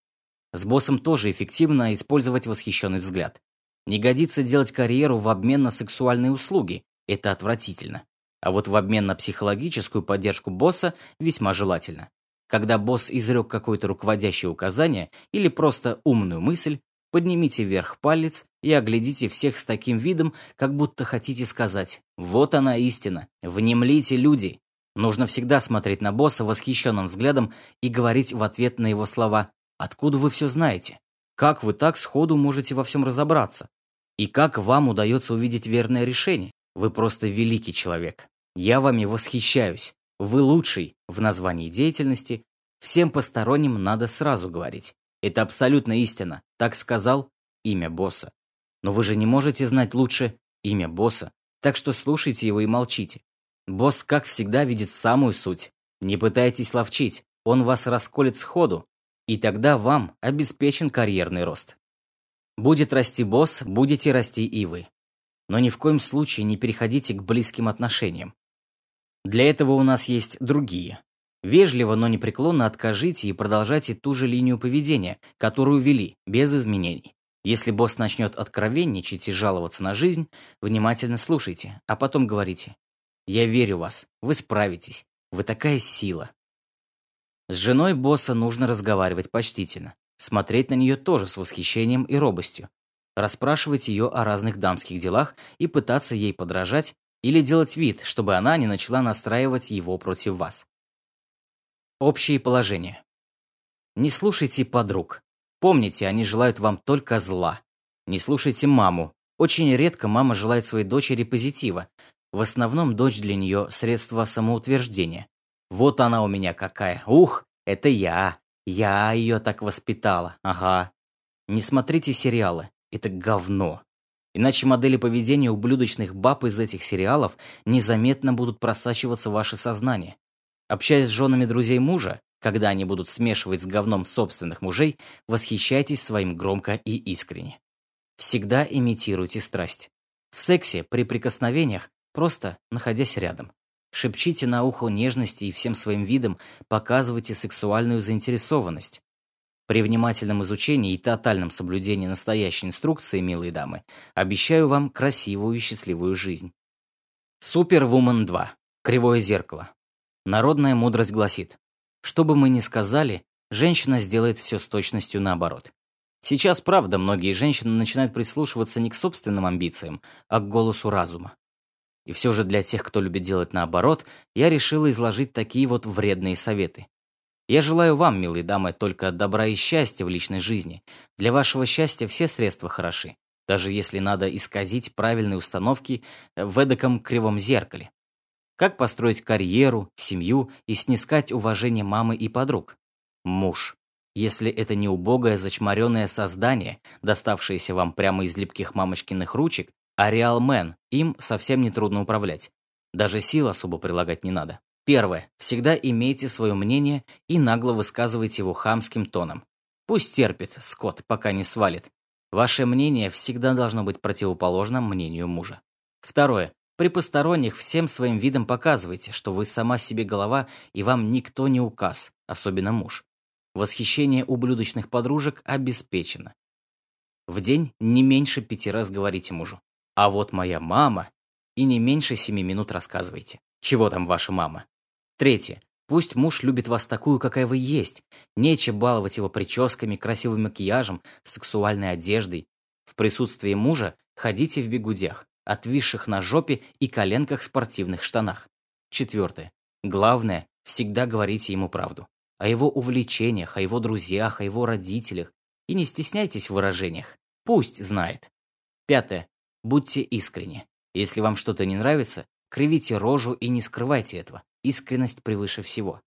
С боссом тоже эффективно использовать восхищенный взгляд. Не годится делать карьеру в обмен на сексуальные услуги, это отвратительно. А вот в обмен на психологическую поддержку босса весьма желательно. Когда босс изрек какое-то руководящее указание или просто умную мысль, поднимите вверх палец и оглядите всех с таким видом, как будто хотите сказать «Вот она истина, внемлите люди». Нужно всегда смотреть на босса восхищенным взглядом и говорить в ответ на его слова «Откуда вы все знаете? Как вы так сходу можете во всем разобраться? И как вам удается увидеть верное решение? Вы просто великий человек. Я вами восхищаюсь. Вы лучший в названии деятельности. Всем посторонним надо сразу говорить. Это абсолютно истина. Так сказал имя босса. Но вы же не можете знать лучше имя босса. Так что слушайте его и молчите. Босс, как всегда, видит самую суть. Не пытайтесь ловчить, он вас расколет сходу, и тогда вам обеспечен карьерный рост. Будет расти босс, будете расти и вы. Но ни в коем случае не переходите к близким отношениям. Для этого у нас есть другие. Вежливо, но непреклонно откажите и продолжайте ту же линию поведения, которую вели, без изменений. Если босс начнет откровенничать и жаловаться на жизнь, внимательно слушайте, а потом говорите «Я верю в вас, вы справитесь, вы такая сила». С женой босса нужно разговаривать почтительно, смотреть на нее тоже с восхищением и робостью, расспрашивать ее о разных дамских делах и пытаться ей подражать или делать вид, чтобы она не начала настраивать его против вас. Общие положения. Не слушайте подруг. Помните, они желают вам только зла. Не слушайте маму. Очень редко мама желает своей дочери позитива. В основном дочь для нее – средство самоутверждения. Вот она у меня какая. Ух, это я. Я ее так воспитала. Ага. Не смотрите сериалы. Это говно. Иначе модели поведения ублюдочных баб из этих сериалов незаметно будут просачиваться в ваше сознание. Общаясь с женами друзей мужа, когда они будут смешивать с говном собственных мужей, восхищайтесь своим громко и искренне. Всегда имитируйте страсть. В сексе, при прикосновениях, просто находясь рядом. Шепчите на ухо нежности и всем своим видом показывайте сексуальную заинтересованность. При внимательном изучении и тотальном соблюдении настоящей инструкции, милые дамы, обещаю вам красивую и счастливую жизнь. Супервумен 2. Кривое зеркало. Народная мудрость гласит, что бы мы ни сказали, женщина сделает все с точностью наоборот. Сейчас, правда, многие женщины начинают прислушиваться не к собственным амбициям, а к голосу разума. И все же для тех, кто любит делать наоборот, я решила изложить такие вот вредные советы. Я желаю вам, милые дамы, только добра и счастья в личной жизни. Для вашего счастья все средства хороши, даже если надо исказить правильные установки в эдаком кривом зеркале. Как построить карьеру, семью и снискать уважение мамы и подруг? Муж. Если это не убогое, зачморенное создание, доставшееся вам прямо из липких мамочкиных ручек, а реалмен, им совсем не трудно управлять. Даже сил особо прилагать не надо. Первое. Всегда имейте свое мнение и нагло высказывайте его хамским тоном. Пусть терпит, скот, пока не свалит. Ваше мнение всегда должно быть противоположным мнению мужа. Второе. При посторонних всем своим видом показывайте, что вы сама себе голова и вам никто не указ, особенно муж. Восхищение ублюдочных подружек обеспечено. В день не меньше пяти раз говорите мужу. А вот моя мама, и не меньше семи минут рассказывайте. Чего там ваша мама? Третье. Пусть муж любит вас такую, какая вы есть. Нече баловать его прическами, красивым макияжем, сексуальной одеждой. В присутствии мужа ходите в бегудях отвисших на жопе и коленках спортивных штанах. Четвертое. Главное, всегда говорите ему правду. О его увлечениях, о его друзьях, о его родителях. И не стесняйтесь в выражениях. Пусть знает. Пятое. Будьте искренни. Если вам что-то не нравится, кривите рожу и не скрывайте этого. Искренность превыше всего.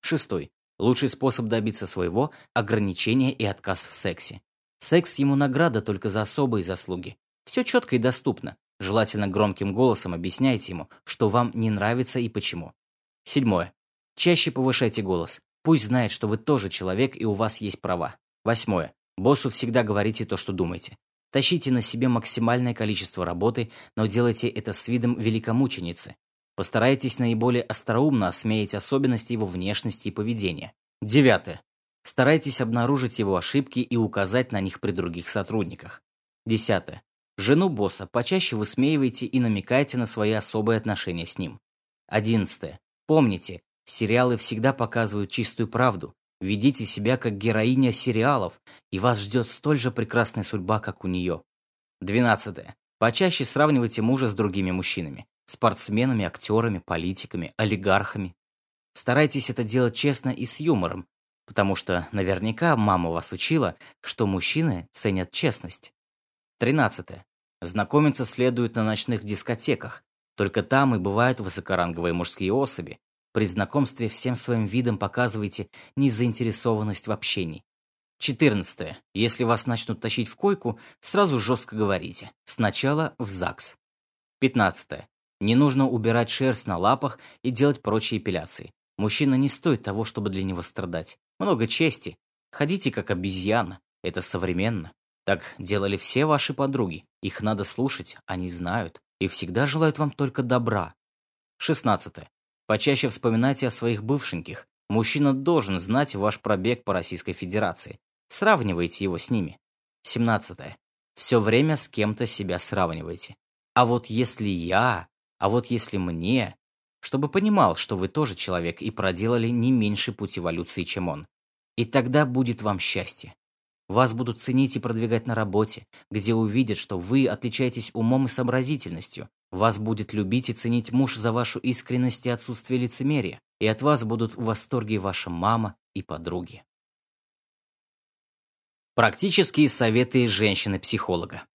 Шестой. Лучший способ добиться своего – ограничение и отказ в сексе. Секс ему награда только за особые заслуги. Все четко и доступно. Желательно громким голосом объясняйте ему, что вам не нравится и почему. Седьмое. Чаще повышайте голос. Пусть знает, что вы тоже человек и у вас есть права. Восьмое. Боссу всегда говорите то, что думаете. Тащите на себе максимальное количество работы, но делайте это с видом великомученицы. Постарайтесь наиболее остроумно осмеять особенности его внешности и поведения. Девятое. Старайтесь обнаружить его ошибки и указать на них при других сотрудниках. Десятое. Жену босса почаще высмеивайте и намекайте на свои особые отношения с ним. Одиннадцатое. Помните, сериалы всегда показывают чистую правду. Ведите себя как героиня сериалов, и вас ждет столь же прекрасная судьба, как у нее. Двенадцатое. Почаще сравнивайте мужа с другими мужчинами. Спортсменами, актерами, политиками, олигархами. Старайтесь это делать честно и с юмором, потому что наверняка мама вас учила, что мужчины ценят честность. Тринадцатое. Знакомиться следует на ночных дискотеках. Только там и бывают высокоранговые мужские особи. При знакомстве всем своим видом показывайте незаинтересованность в общении. 14. Если вас начнут тащить в койку, сразу жестко говорите. Сначала в ЗАГС. 15. Не нужно убирать шерсть на лапах и делать прочие эпиляции. Мужчина не стоит того, чтобы для него страдать. Много чести. Ходите как обезьяна. Это современно. Так делали все ваши подруги. Их надо слушать, они знают. И всегда желают вам только добра. 16. Почаще вспоминайте о своих бывшеньких. Мужчина должен знать ваш пробег по Российской Федерации. Сравнивайте его с ними. 17. Все время с кем-то себя сравнивайте. А вот если я, а вот если мне, чтобы понимал, что вы тоже человек и проделали не меньше путь эволюции, чем он. И тогда будет вам счастье. Вас будут ценить и продвигать на работе, где увидят, что вы отличаетесь умом и сообразительностью. Вас будет любить и ценить муж за вашу искренность и отсутствие лицемерия. И от вас будут в восторге ваша мама и подруги. Практические советы женщины-психолога.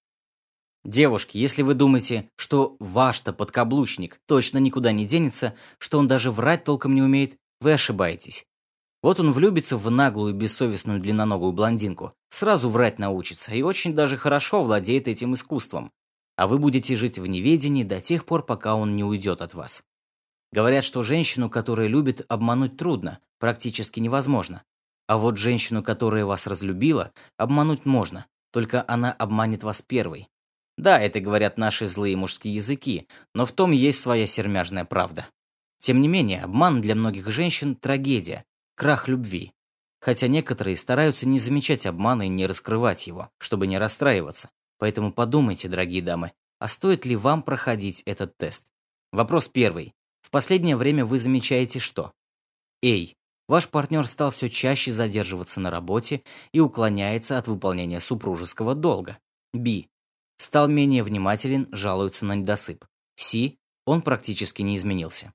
Девушки, если вы думаете, что ваш-то подкаблучник точно никуда не денется, что он даже врать толком не умеет, вы ошибаетесь. Вот он влюбится в наглую, бессовестную длинноногую блондинку, сразу врать научится и очень даже хорошо владеет этим искусством. А вы будете жить в неведении до тех пор, пока он не уйдет от вас. Говорят, что женщину, которая любит, обмануть трудно, практически невозможно. А вот женщину, которая вас разлюбила, обмануть можно, только она обманет вас первой. Да, это говорят наши злые мужские языки, но в том есть своя сермяжная правда. Тем не менее, обман для многих женщин – трагедия, крах любви. Хотя некоторые стараются не замечать обмана и не раскрывать его, чтобы не расстраиваться. Поэтому подумайте, дорогие дамы, а стоит ли вам проходить этот тест? Вопрос первый. В последнее время вы замечаете что? Эй, ваш партнер стал все чаще задерживаться на работе и уклоняется от выполнения супружеского долга. Б. Стал менее внимателен, жалуется на недосып. Си. Он практически не изменился.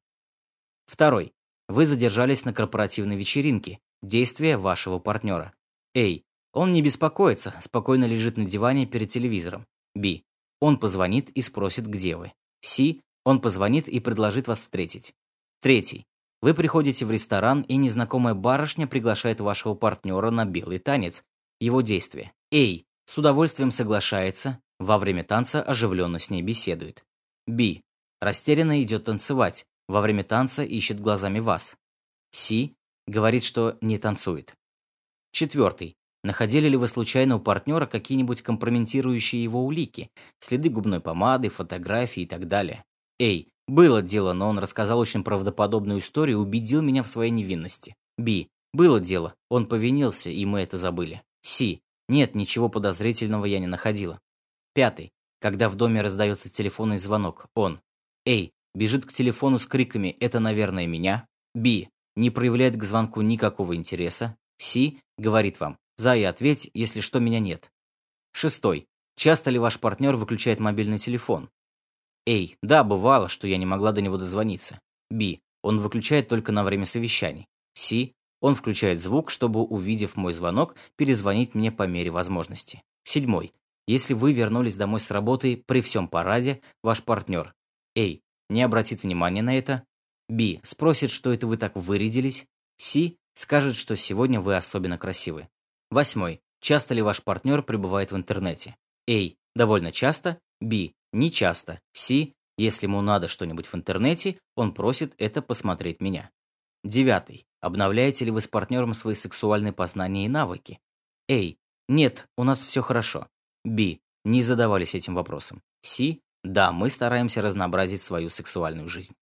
Второй. Вы задержались на корпоративной вечеринке. Действия вашего партнера. Эй. Он не беспокоится, спокойно лежит на диване перед телевизором. Б. Он позвонит и спросит, где вы. Си. Он позвонит и предложит вас встретить. Третий. Вы приходите в ресторан, и незнакомая барышня приглашает вашего партнера на белый танец. Его действие. Эй. С удовольствием соглашается, во время танца оживленно с ней беседует. Б. Растерянно идет танцевать. Во время танца ищет глазами вас. С. Говорит, что не танцует. Четвертый. Находили ли вы случайно у партнера какие-нибудь компрометирующие его улики? Следы губной помады, фотографии и так далее. Эй, было дело, но он рассказал очень правдоподобную историю и убедил меня в своей невинности. Б. Было дело, он повинился, и мы это забыли. С. Нет, ничего подозрительного я не находила. Пятый. Когда в доме раздается телефонный звонок, он. Эй, бежит к телефону с криками «Это, наверное, меня». Б. Не проявляет к звонку никакого интереса. С. Говорит вам «Зай, ответь, если что, меня нет». Шестой. Часто ли ваш партнер выключает мобильный телефон? Эй, да, бывало, что я не могла до него дозвониться. Б. Он выключает только на время совещаний. С. Он включает звук, чтобы, увидев мой звонок, перезвонить мне по мере возможности. Седьмой. Если вы вернулись домой с работы при всем параде, ваш партнер A. Не обратит внимания на это. B. Спросит, что это вы так вырядились. C. Скажет, что сегодня вы особенно красивы. Восьмой. Часто ли ваш партнер пребывает в интернете? A. Довольно часто. B. Не часто. C. Если ему надо что-нибудь в интернете, он просит это посмотреть меня. Девятый. Обновляете ли вы с партнером свои сексуальные познания и навыки? A. Нет, у нас все хорошо. Б. Не задавались этим вопросом. С. Да, мы стараемся разнообразить свою сексуальную жизнь.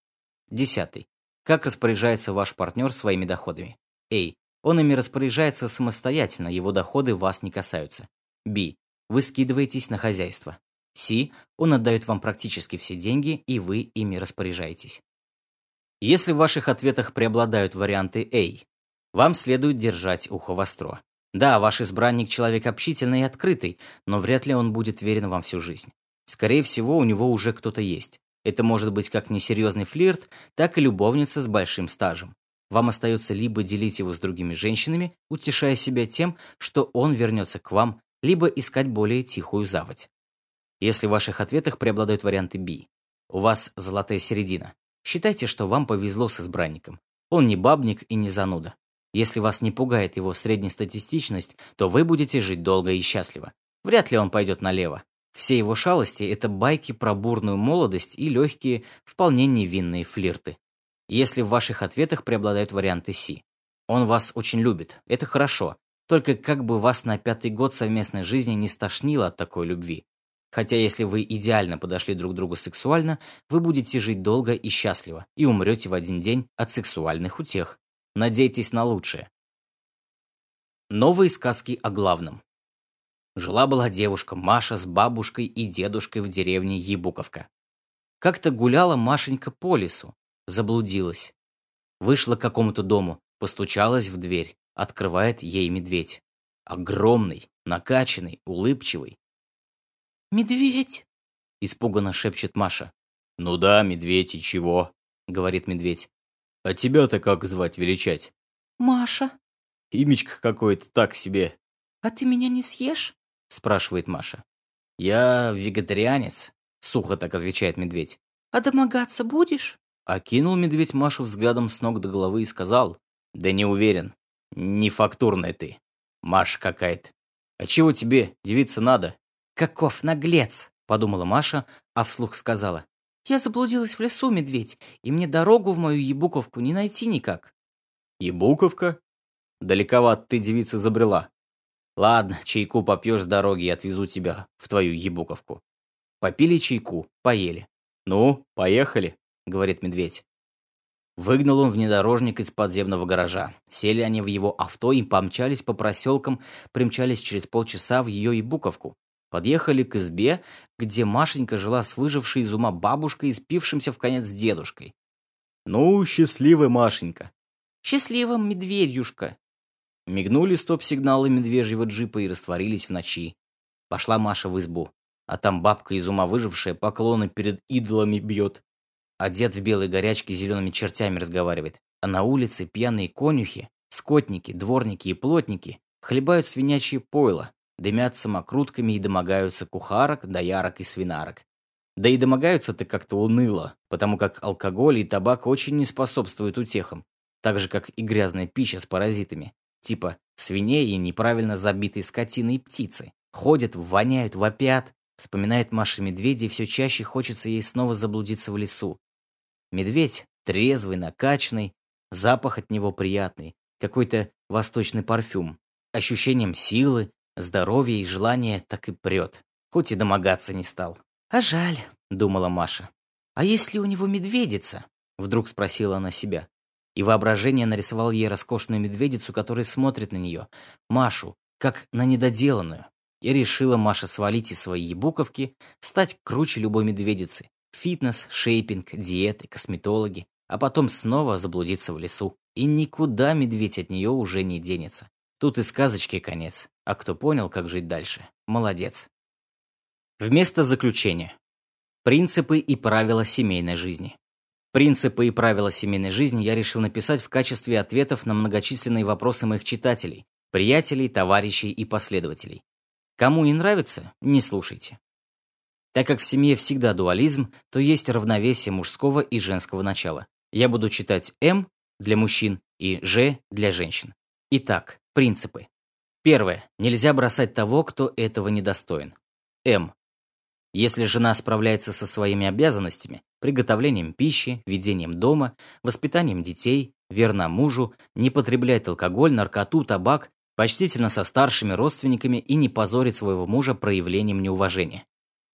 Десятый. Как распоряжается ваш партнер своими доходами? А. Он ими распоряжается самостоятельно, его доходы вас не касаются. Б. Вы скидываетесь на хозяйство. С. Он отдает вам практически все деньги, и вы ими распоряжаетесь. Если в ваших ответах преобладают варианты А, вам следует держать ухо востро. Да, ваш избранник человек общительный и открытый, но вряд ли он будет верен вам всю жизнь. Скорее всего, у него уже кто-то есть. Это может быть как несерьезный флирт, так и любовница с большим стажем. Вам остается либо делить его с другими женщинами, утешая себя тем, что он вернется к вам, либо искать более тихую заводь. Если в ваших ответах преобладают варианты B, у вас золотая середина. Считайте, что вам повезло с избранником. Он не бабник и не зануда. Если вас не пугает его среднестатистичность, то вы будете жить долго и счастливо. Вряд ли он пойдет налево. Все его шалости — это байки про бурную молодость и легкие, вполне невинные флирты. Если в ваших ответах преобладают варианты Си. Он вас очень любит, это хорошо. Только как бы вас на пятый год совместной жизни не стошнило от такой любви. Хотя если вы идеально подошли друг другу сексуально, вы будете жить долго и счастливо и умрете в один день от сексуальных утех. Надейтесь на лучшее. Новые сказки о главном. Жила-была девушка Маша с бабушкой и дедушкой в деревне Ебуковка. Как-то гуляла Машенька по лесу, заблудилась. Вышла к какому-то дому, постучалась в дверь, открывает ей медведь. Огромный, накачанный, улыбчивый. «Медведь!» — испуганно шепчет Маша. «Ну да, медведь и чего?» — говорит медведь. «А тебя-то как звать величать?» «Маша». «Имечко какое-то так себе». «А ты меня не съешь?» — спрашивает Маша. «Я вегетарианец», — сухо так отвечает медведь. «А домогаться будешь?» Окинул медведь Машу взглядом с ног до головы и сказал. «Да не уверен. Не фактурная ты. Маша какая-то. А чего тебе, девица, надо?» «Каков наглец!» — подумала Маша, а вслух сказала. «Я заблудилась в лесу, медведь, и мне дорогу в мою Ебуковку не найти никак». «Ебуковка? Далековато ты, девица, забрела. Ладно, чайку попьешь с дороги и отвезу тебя в твою Ебуковку». Попили чайку, поели. «Ну, поехали», — говорит медведь. Выгнал он внедорожник из подземного гаража. Сели они в его авто и помчались по проселкам, примчались через полчаса в ее Ебуковку. Подъехали к избе, где Машенька жила с выжившей из ума бабушкой и спившимся в конец дедушкой. «Ну, счастливая Машенька!» «Счастливым, медведюшка!» Мигнули стоп-сигналы медвежьего джипа и растворились в ночи. Пошла Маша в избу, а там бабка из ума выжившая поклоны перед идолами бьет. А дед в белой горячке с зелеными чертями разговаривает. А на улице пьяные конюхи, скотники, дворники и плотники хлебают свинячье пойло, дымят самокрутками и домогаются кухарок, доярок и свинарок. Да и домогаются-то как-то уныло, потому как алкоголь и табак очень не способствуют утехам, так же, как и грязная пища с паразитами, типа свиней и неправильно забитой скотины и птицы. Ходят, воняют, вопят. Вспоминает Маша медведя, и все чаще хочется ей снова заблудиться в лесу. Медведь трезвый, накачанный, запах от него приятный, какой-то восточный парфюм. Ощущением силы, Здоровье и желание так и прет, хоть и домогаться не стал. «А жаль», — думала Маша. «А если у него медведица?» — вдруг спросила она себя. И воображение нарисовал ей роскошную медведицу, которая смотрит на нее, Машу, как на недоделанную. И решила Маша свалить из своей ебуковки, стать круче любой медведицы. Фитнес, шейпинг, диеты, косметологи, а потом снова заблудиться в лесу. И никуда медведь от нее уже не денется. Тут и сказочки конец. А кто понял, как жить дальше, молодец. Вместо заключения. Принципы и правила семейной жизни. Принципы и правила семейной жизни я решил написать в качестве ответов на многочисленные вопросы моих читателей, приятелей, товарищей и последователей. Кому не нравится, не слушайте. Так как в семье всегда дуализм, то есть равновесие мужского и женского начала. Я буду читать М для мужчин и Ж для женщин. Итак, Принципы. Первое. Нельзя бросать того, кто этого недостоин. М. Если жена справляется со своими обязанностями, приготовлением пищи, ведением дома, воспитанием детей, верна мужу, не потребляет алкоголь, наркоту, табак, почтительно со старшими родственниками и не позорит своего мужа проявлением неуважения.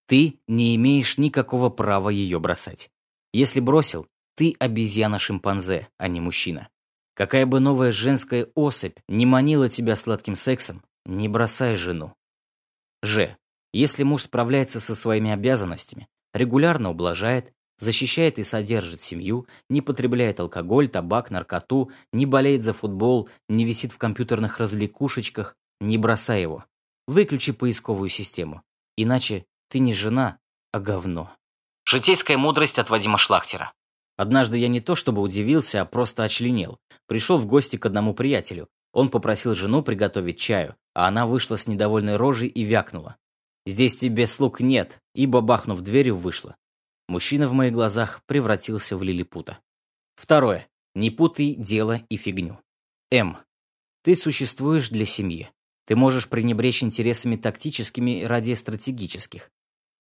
Ты не имеешь никакого права ее бросать. Если бросил, ты обезьяна-шимпанзе, а не мужчина. Какая бы новая женская особь не манила тебя сладким сексом, не бросай жену. Ж. Если муж справляется со своими обязанностями, регулярно ублажает, защищает и содержит семью, не потребляет алкоголь, табак, наркоту, не болеет за футбол, не висит в компьютерных развлекушечках, не бросай его. Выключи поисковую систему. Иначе ты не жена, а говно. Житейская мудрость от Вадима Шлахтера. Однажды я не то чтобы удивился, а просто очленел. Пришел в гости к одному приятелю. Он попросил жену приготовить чаю, а она вышла с недовольной рожей и вякнула. «Здесь тебе слуг нет», и, бабахнув дверью, вышла. Мужчина в моих глазах превратился в лилипута. Второе. Не путай дело и фигню. М. Ты существуешь для семьи. Ты можешь пренебречь интересами тактическими ради стратегических.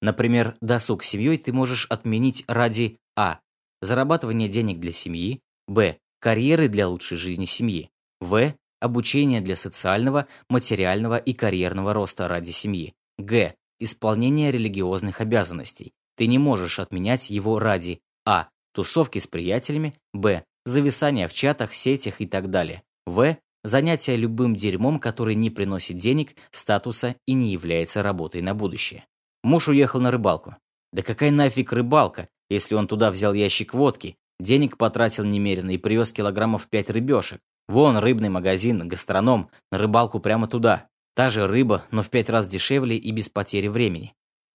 Например, досуг семьей ты можешь отменить ради а. Зарабатывания денег для семьи, б. карьеры для лучшей жизни семьи, в. обучения для социального, материального и карьерного роста ради семьи, г. исполнения религиозных обязанностей. Ты не можешь отменять его ради а. тусовки с приятелями, б. зависания в чатах, сетях и так далее, в. занятия любым дерьмом, который не приносит денег, статуса и не является работой на будущее. Муж уехал на рыбалку. Да какая нафиг рыбалка, если он туда взял ящик водки, денег потратил немерено и привез килограммов пять рыбешек. Вон рыбный магазин, гастроном, на рыбалку прямо туда. Та же рыба, но в пять раз дешевле и без потери времени.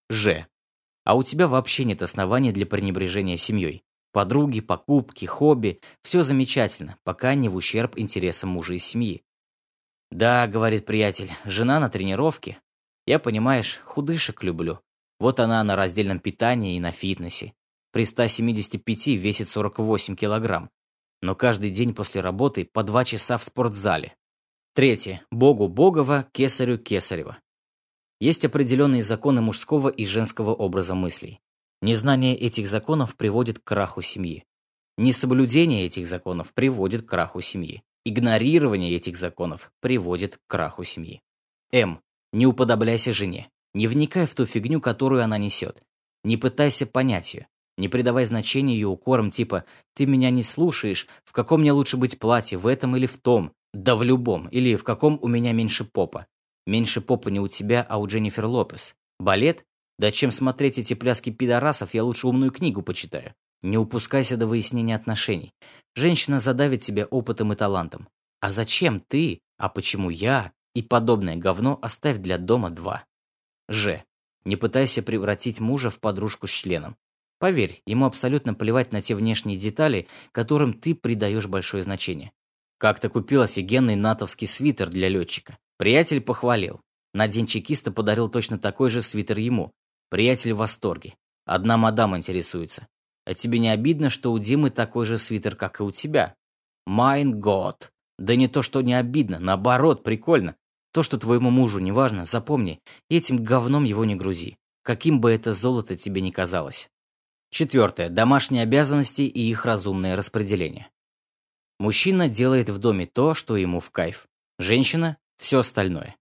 Ж. А у тебя вообще нет оснований для пренебрежения семьей. Подруги, покупки, хобби – все замечательно, пока не в ущерб интересам мужа и семьи. «Да», — говорит приятель, — «жена на тренировке, я, понимаешь, худышек люблю. Вот она на раздельном питании и на фитнесе. При 175 весит 48 килограмм. Но каждый день после работы по два часа в спортзале. Третье. Богу Богова, кесарю Кесарева. Есть определенные законы мужского и женского образа мыслей. Незнание этих законов приводит к краху семьи. Несоблюдение этих законов приводит к краху семьи. Игнорирование этих законов приводит к краху семьи. М. Не уподобляйся жене. Не вникай в ту фигню, которую она несет. Не пытайся понять ее. Не придавай значения ее укорам типа «ты меня не слушаешь, в каком мне лучше быть платье, в этом или в том, да в любом, или в каком у меня меньше попа». Меньше попа не у тебя, а у Дженнифер Лопес. Балет? Да чем смотреть эти пляски пидорасов, я лучше умную книгу почитаю. Не упускайся до выяснения отношений. Женщина задавит тебя опытом и талантом. А зачем ты? А почему я? И подобное говно оставь для дома два. Ж. Не пытайся превратить мужа в подружку с членом. Поверь, ему абсолютно плевать на те внешние детали, которым ты придаешь большое значение. Как-то купил офигенный натовский свитер для летчика. Приятель похвалил. На день чекиста подарил точно такой же свитер ему. Приятель в восторге. Одна мадам интересуется. А тебе не обидно, что у Димы такой же свитер, как и у тебя? Майн год. Да не то, что не обидно, наоборот, прикольно. То, что твоему мужу не важно, запомни, и этим говном его не грузи, каким бы это золото тебе ни казалось. Четвертое. Домашние обязанности и их разумное распределение. Мужчина делает в доме то, что ему в кайф. Женщина – все остальное.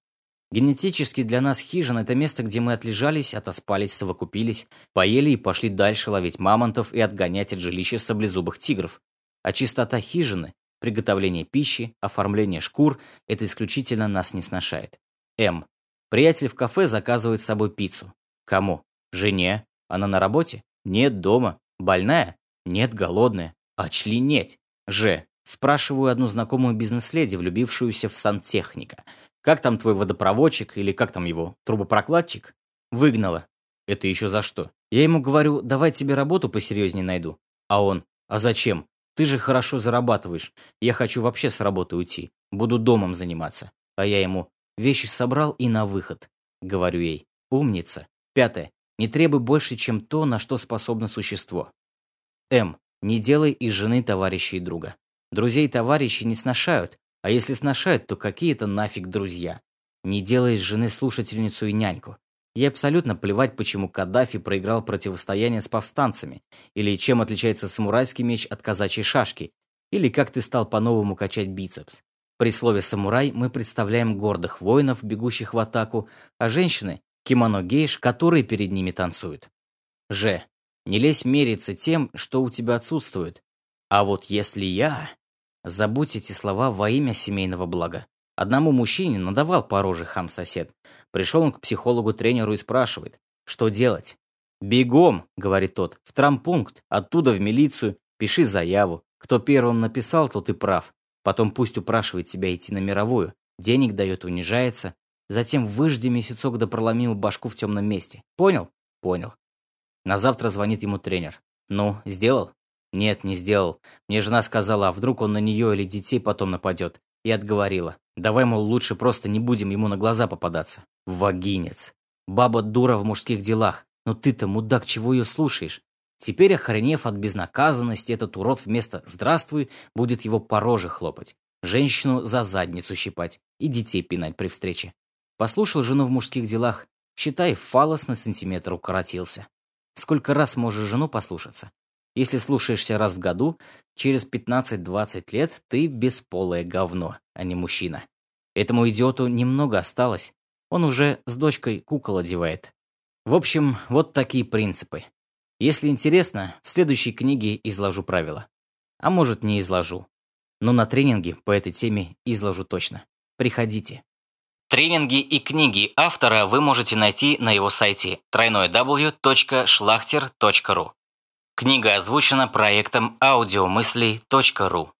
Генетически для нас хижина – это место, где мы отлежались, отоспались, совокупились, поели и пошли дальше ловить мамонтов и отгонять от жилища саблезубых тигров. А чистота хижины Приготовление пищи, оформление шкур – это исключительно нас не сношает. М. Приятель в кафе заказывает с собой пиццу. Кому? Жене. Она на работе? Нет, дома. Больная? Нет, голодная. Очленеть. Ж. Спрашиваю одну знакомую бизнес-леди, влюбившуюся в сантехника. Как там твой водопроводчик или как там его, трубопрокладчик? Выгнала. Это еще за что? Я ему говорю, давай тебе работу посерьезнее найду. А он, а зачем? Ты же хорошо зарабатываешь. Я хочу вообще с работы уйти. Буду домом заниматься. А я ему вещи собрал и на выход. Говорю ей. Умница. Пятое. Не требуй больше, чем то, на что способно существо. М. Не делай из жены товарища и друга. Друзей товарищи не сношают, а если сношают, то какие-то нафиг друзья. Не делай из жены слушательницу и няньку. Ей абсолютно плевать, почему Каддафи проиграл противостояние с повстанцами, или чем отличается самурайский меч от казачьей шашки, или как ты стал по-новому качать бицепс. При слове «самурай» мы представляем гордых воинов, бегущих в атаку, а женщины – кимоно-гейш, которые перед ними танцуют. Ж. Не лезь мериться тем, что у тебя отсутствует. А вот если я... Забудь эти слова во имя семейного блага. Одному мужчине надавал по роже хам-сосед. Пришел он к психологу-тренеру и спрашивает, что делать. «Бегом», — говорит тот, — «в трампункт, оттуда в милицию, пиши заяву. Кто первым написал, тот и прав. Потом пусть упрашивает тебя идти на мировую, денег дает, унижается. Затем выжди месяцок да проломи башку в темном месте. Понял? Понял. На завтра звонит ему тренер. Ну, сделал? Нет, не сделал. Мне жена сказала, а вдруг он на нее или детей потом нападет. И отговорила. Давай, мол, лучше просто не будем ему на глаза попадаться. Вагинец. Баба дура в мужских делах. Но ты-то, мудак, чего ее слушаешь? Теперь, охренев от безнаказанности, этот урод вместо «здравствуй» будет его по роже хлопать, женщину за задницу щипать и детей пинать при встрече. Послушал жену в мужских делах, Считай, фалос на сантиметр укоротился. Сколько раз можешь жену послушаться? Если слушаешься раз в году, через 15-20 лет ты бесполое говно, а не мужчина. Этому идиоту немного осталось. Он уже с дочкой кукол одевает. В общем, вот такие принципы. Если интересно, в следующей книге изложу правила. А может, не изложу. Но на тренинге по этой теме изложу точно. Приходите. Тренинги и книги автора вы можете найти на его сайте www.schlachter.ru. Книга озвучена проектом аудиомысли.ру.